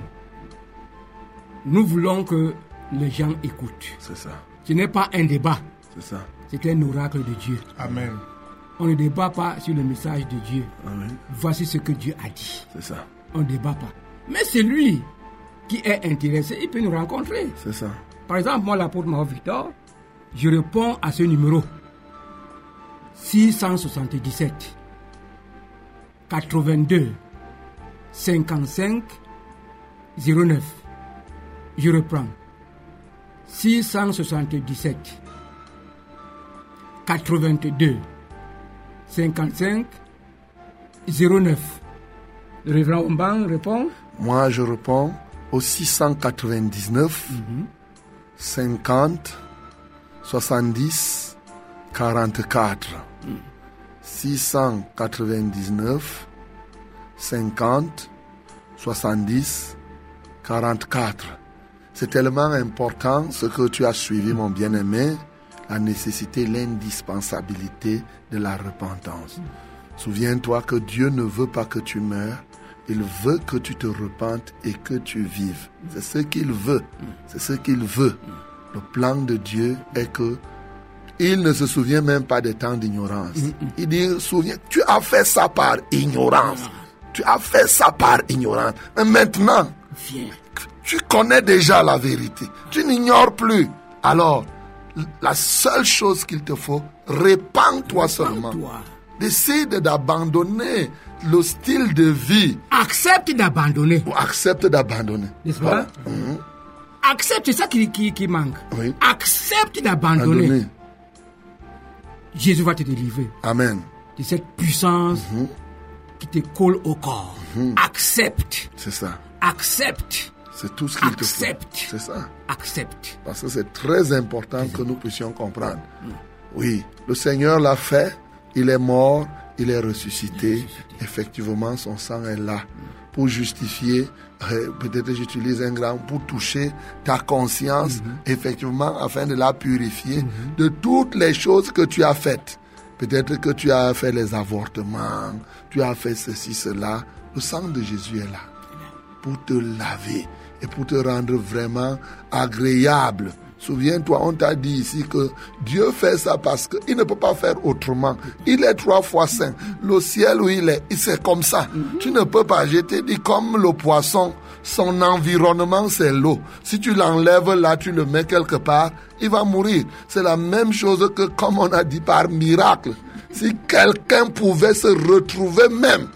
Nous voulons que les gens écoutent. C'est ça. Ce n'est pas un débat, C'est ça. c'est un oracle de Dieu. Amen. On ne débat pas sur le message de Dieu. Ah oui. Voici ce que Dieu a dit. C'est ça. On ne débat pas. Mais c'est lui qui est intéressé, il peut nous rencontrer. C'est ça. Par exemple, moi, l'apôtre Mao Victor, je réponds à ce numéro 677 82 55 09. Je reprends. 677 82 55 09. Le révérend Omban répond Moi, je réponds au 699 50 70 44. 699 50 70 44. C'est tellement important ce que tu as suivi, mon bien-aimé, la nécessité, l'indispensabilité de la repentance. Souviens-toi que Dieu ne veut pas que tu meurs, il veut que tu te repentes et que tu vives. C'est ce qu'il veut. C'est ce qu'il veut. Le plan de Dieu est que il ne se souvient même pas des temps d'ignorance. Il dit, souviens, tu as fait ça par ignorance. Tu as fait ça par ignorance. Mais maintenant, Viens. tu connais déjà la vérité. Tu n'ignores plus. Alors, la seule chose qu'il te faut, répands-toi seulement. Décide d'abandonner le style de vie Accepte d'abandonner. ou accepte d'abandonner. N'est-ce Voilà. pas? Accepte, c'est ça qui, qui, qui manque. Oui. Accepte d'abandonner. Abandonner. Jésus va te délivrer Amen. de cette puissance Mhm. qui te colle au corps. Accepte. C'est ça. Accepte. C'est tout ce qu'il te faut. Accepte. C'est ça. Accepte. Parce que c'est très important que nous puissions comprendre. Oui, le Seigneur l'a fait, il est mort, il est ressuscité. Effectivement, son sang est là pour justifier, euh, peut-être j'utilise un grand, pour toucher ta conscience, effectivement, afin de la purifier de toutes les choses que tu as faites. Peut-être que tu as fait les avortements, tu as fait ceci, cela. Le sang de Jésus est là pour te laver et pour te rendre vraiment agréable. Souviens-toi, on t'a dit ici que Dieu fait ça parce qu'il ne peut pas faire autrement. Il est trois fois saint. Le ciel où il est, c'est comme ça. Tu ne peux pas. Je t'ai dit comme le poisson, son environnement c'est l'eau. Si tu l'enlèves là, tu le mets quelque part, il va mourir. C'est la même chose que comme on a dit par miracle. Si quelqu'un pouvait se retrouver même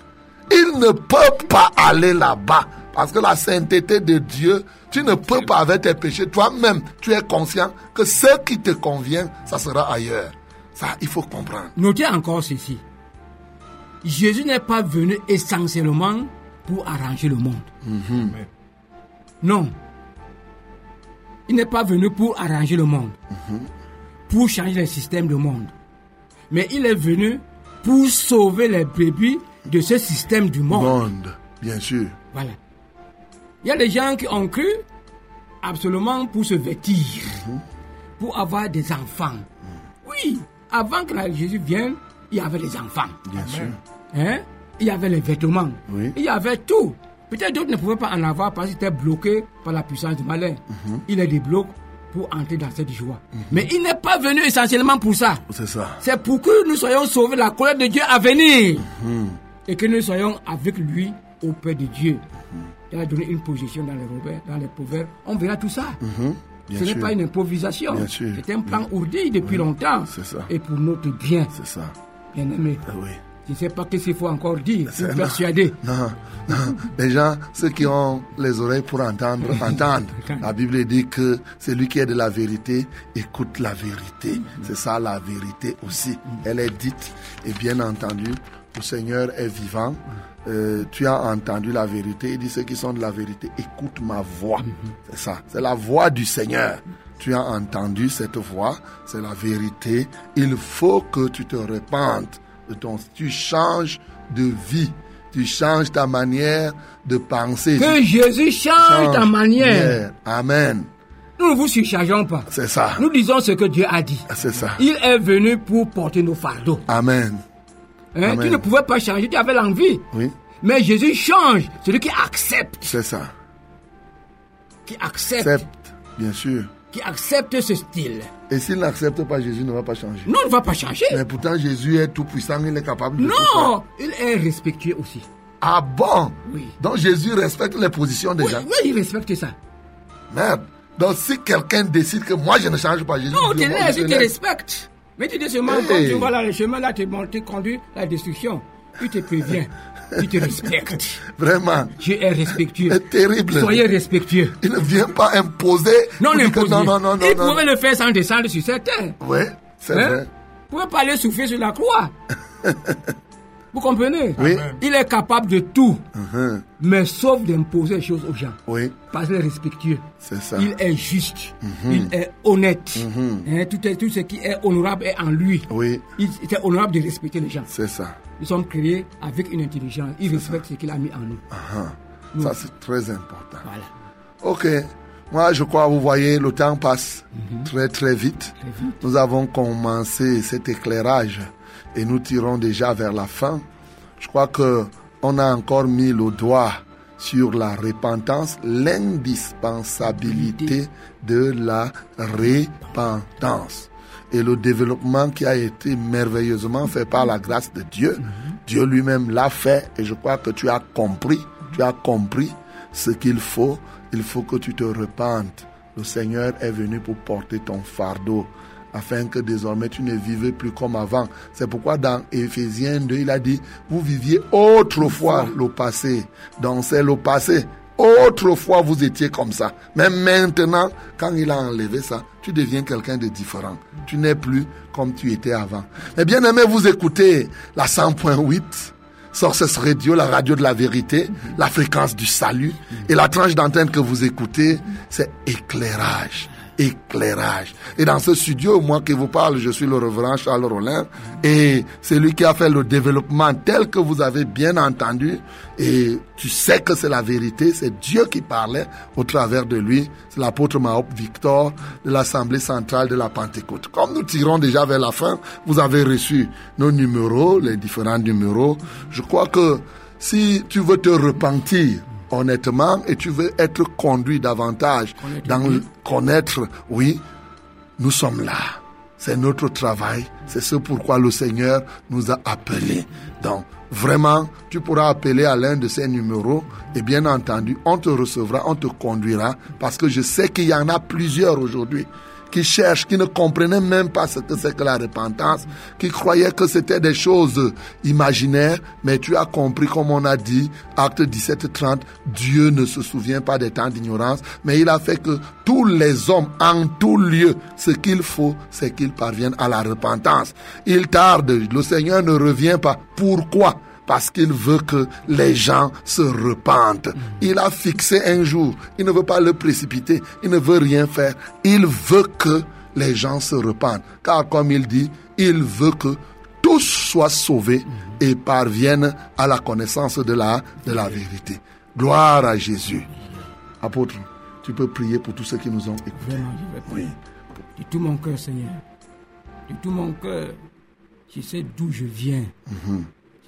il ne peut pas aller là-bas. Parce que la sainteté de Dieu, tu ne peux pas avec tes péchés. Toi-même, tu es conscient que ce qui te convient, ça sera ailleurs. Ça, il faut comprendre. Notez encore ceci. Jésus n'est pas venu essentiellement pour arranger le monde. Non. Il n'est pas venu pour arranger le monde. Pour changer le système du monde. Mais il est venu pour sauver les brebis de ce système du monde. Monde, bien sûr. Voilà. Il y a des gens qui ont cru absolument pour se vêtir, pour avoir des enfants. Oui, avant que la- Jésus vienne, il y avait des enfants. Bien sûr. Hein? Il y avait les vêtements. Oui. Il y avait tout. Peut-être d'autres ne pouvaient pas en avoir parce qu'ils étaient bloqués par la puissance du malin. Mhm. Il les débloque pour entrer dans cette joie. Mais il n'est pas venu essentiellement pour ça. C'est ça. C'est pour que nous soyons sauvés de la colère de Dieu à venir. Mhm. Et que nous soyons avec lui auprès de Dieu. Il a donné une position dans les proverbes. Dans les proverbes. On verra tout ça. Mhm. Ce n'est pas une improvisation. C'est un plan ourdi depuis longtemps. ça. Et pour notre bien, C'est ça. bien aimé. Ah oui. Je ne sais pas qu'est-ce qu'il faut encore dire pour persuader. Non, non. Les gens, ceux qui ont les oreilles pour entendre, entendent. La Bible dit que celui qui est de la vérité écoute la vérité. C'est ça la vérité aussi. Elle est dite et bien entendu, le Seigneur est vivant. Euh, tu as entendu la vérité. Il dit ceux qui sont de la vérité écoute ma voix. C'est ça. C'est la voix du Seigneur. Tu as entendu cette voix. C'est la vérité. Il faut que tu te ton, tu changes de vie. Tu changes ta manière de penser. Que Tu Jésus change ta manière. Amen. Nous ne vous surchargeons pas. C'est ça. Nous disons ce que Dieu a dit. C'est ça. Il est venu pour porter nos fardeaux. Amen. Hein. Tu ne pouvais pas changer, tu avais l'envie. Oui, Mais Jésus change. Celui qui accepte, c'est ça. qui accepte, Accepte, bien sûr. qui accepte ce style. Et s'il n'accepte pas, Jésus ne va pas changer. Non, on ne va pas changer. Mais pourtant, Jésus est tout puissant, il est capable de tout Non, il est respectueux aussi. Ah bon? Oui. Donc Jésus respecte les positions des Oui, gens. oui, il respecte ça. Merde. Donc si quelqu'un décide que moi je ne change pas, Jésus Non, tu je il te respecte. Mais tu dis seulement, Hey. quand tu vois là, le chemin là, tu tu conduis la destruction. Il te prévient. Il te respecte. Vraiment. Dieu est respectueux. C'est terrible. Soyez respectueux. Il ne vient pas imposer. Non, n'imposez. non, non, non, non, Il non. pouvait le faire sans descendre sur cette terre. Oui, c'est Hein? vrai. Vous pouvez pas aller souffler sur la croix. Vous comprenez Oui. Il est capable de tout, Mhm. mais sauf d'imposer les choses aux gens. Oui, Parce qu'il est respectueux. c'est ça. Il est juste. Il est honnête. Hein, tout, est- tout ce qui est honorable est en lui. Oui, Il est honorable de respecter les gens. c'est ça. Nous sommes créés avec une intelligence. Il respecte ce qu'il a mis en nous. Ah, Ça, c'est très important. Voilà. Ok. Moi, je crois, vous voyez, le temps passe très, très vite. Nous avons commencé cet éclairage et nous tirons déjà vers la fin. Je crois que on a encore mis le doigt sur la repentance, l'indispensabilité de la repentance et le développement qui a été merveilleusement fait par la grâce de Dieu. Dieu lui-même l'a fait et je crois que tu as compris, tu as compris ce qu'il faut. Il faut que tu te repentes. Le Seigneur est venu pour porter ton fardeau afin que désormais tu ne vives plus comme avant. C'est pourquoi dans Éphésiens 2, il a dit, vous viviez autrefois le passé. Donc c'est le passé. Autrefois, vous étiez comme ça. Mais maintenant, quand il a enlevé ça, tu deviens quelqu'un de différent. Tu n'es plus comme tu étais avant. Mais bien aimé, vous écoutez la 100.8, Sources Radio, la radio de la vérité, la fréquence du salut. Et la tranche d'antenne que vous écoutez, c'est éclairage. Éclairage. Et dans ce studio, moi qui vous parle, je suis le reverend Charles Rollin. Et c'est lui qui a fait le développement tel que vous avez bien entendu. Et tu sais que c'est la vérité. C'est Dieu qui parlait au travers de lui. C'est l'apôtre Mahop Victor de l'Assemblée centrale de la Pentecôte. Comme nous tirons déjà vers la fin, vous avez reçu nos numéros, les différents numéros. Je crois que si tu veux te repentir, honnêtement et tu veux être conduit davantage dans le connaître, oui, nous sommes là. C'est notre travail. C'est ce pourquoi le Seigneur nous a appelés. Donc, vraiment, tu pourras appeler à l'un de ces numéros et bien entendu, on te recevra, on te conduira parce que je sais qu'il y en a plusieurs aujourd'hui qui cherchent, qui ne comprenaient même pas ce que c'est que la repentance, qui croyaient que c'était des choses imaginaires, mais tu as compris, comme on a dit, acte 17, 30, Dieu ne se souvient pas des temps d'ignorance, mais il a fait que tous les hommes, en tout lieu, ce qu'il faut, c'est qu'ils parviennent à la repentance. Il tarde, le Seigneur ne revient pas. Pourquoi? Parce qu'il veut que les gens se repentent. Il a fixé un jour. Il ne veut pas le précipiter. Il ne veut rien faire. Il veut que les gens se repentent. Car comme il dit, il veut que tous soient sauvés et parviennent à la connaissance de la, de la vérité. Gloire à Jésus. Apôtre, tu peux prier pour tous ceux qui nous ont écoutés. Vraiment, je vais prier. De tout mon cœur, Seigneur. De tout mon cœur. Je sais d'où je viens.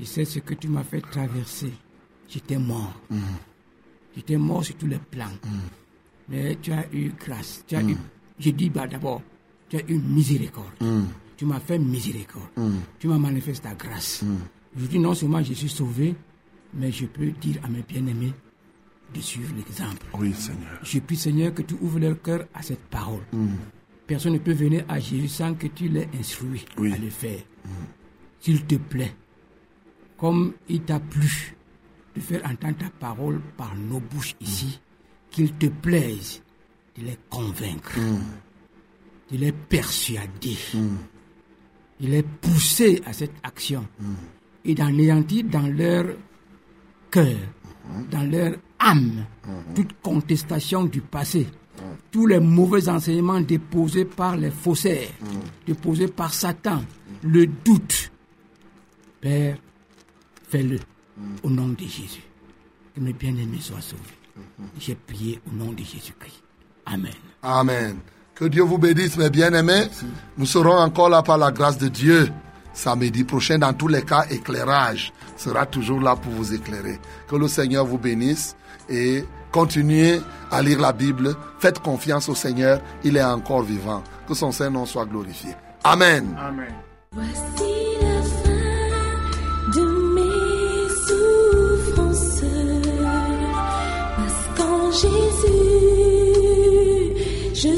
Je sais ce que tu m'as fait traverser. J'étais mort. J'étais mort sur tous les plans. Mais tu as eu grâce. Tu as eu, je dis bah, d'abord, tu as eu miséricorde. Tu m'as fait miséricorde. Tu m'as manifesté ta grâce. Je dis non seulement je suis sauvé, mais je peux dire à mes bien-aimés de suivre l'exemple. Oui, Seigneur. Je prie, Seigneur, que tu ouvres leur cœur à cette parole. Personne ne peut venir à Jésus sans que tu l'aies instruit Oui. à le faire. S'il te plaît, comme il t'a plu de faire entendre ta parole par nos bouches ici, qu'il te plaise de les convaincre, de les persuader, de les pousser à cette action et d'anéantir dans leur cœur, dans leur âme, toute contestation du passé, tous les mauvais enseignements déposés par les faussaires, déposés par Satan, le doute. Père, fais-le au nom de Jésus. Que mes bien-aimés soient sauvés. J'ai prié au nom de Jésus-Christ. Amen. Amen. Que Dieu vous bénisse, mes bien-aimés. Nous serons encore là par la grâce de Dieu. Samedi prochain, dans tous les cas, éclairage sera toujours là pour vous éclairer. Que le Seigneur vous bénisse et continuez à lire la Bible. Faites confiance au Seigneur. Il est encore vivant. Que son Saint-Nom soit glorifié. Amen. Amen. Voici Jésus, je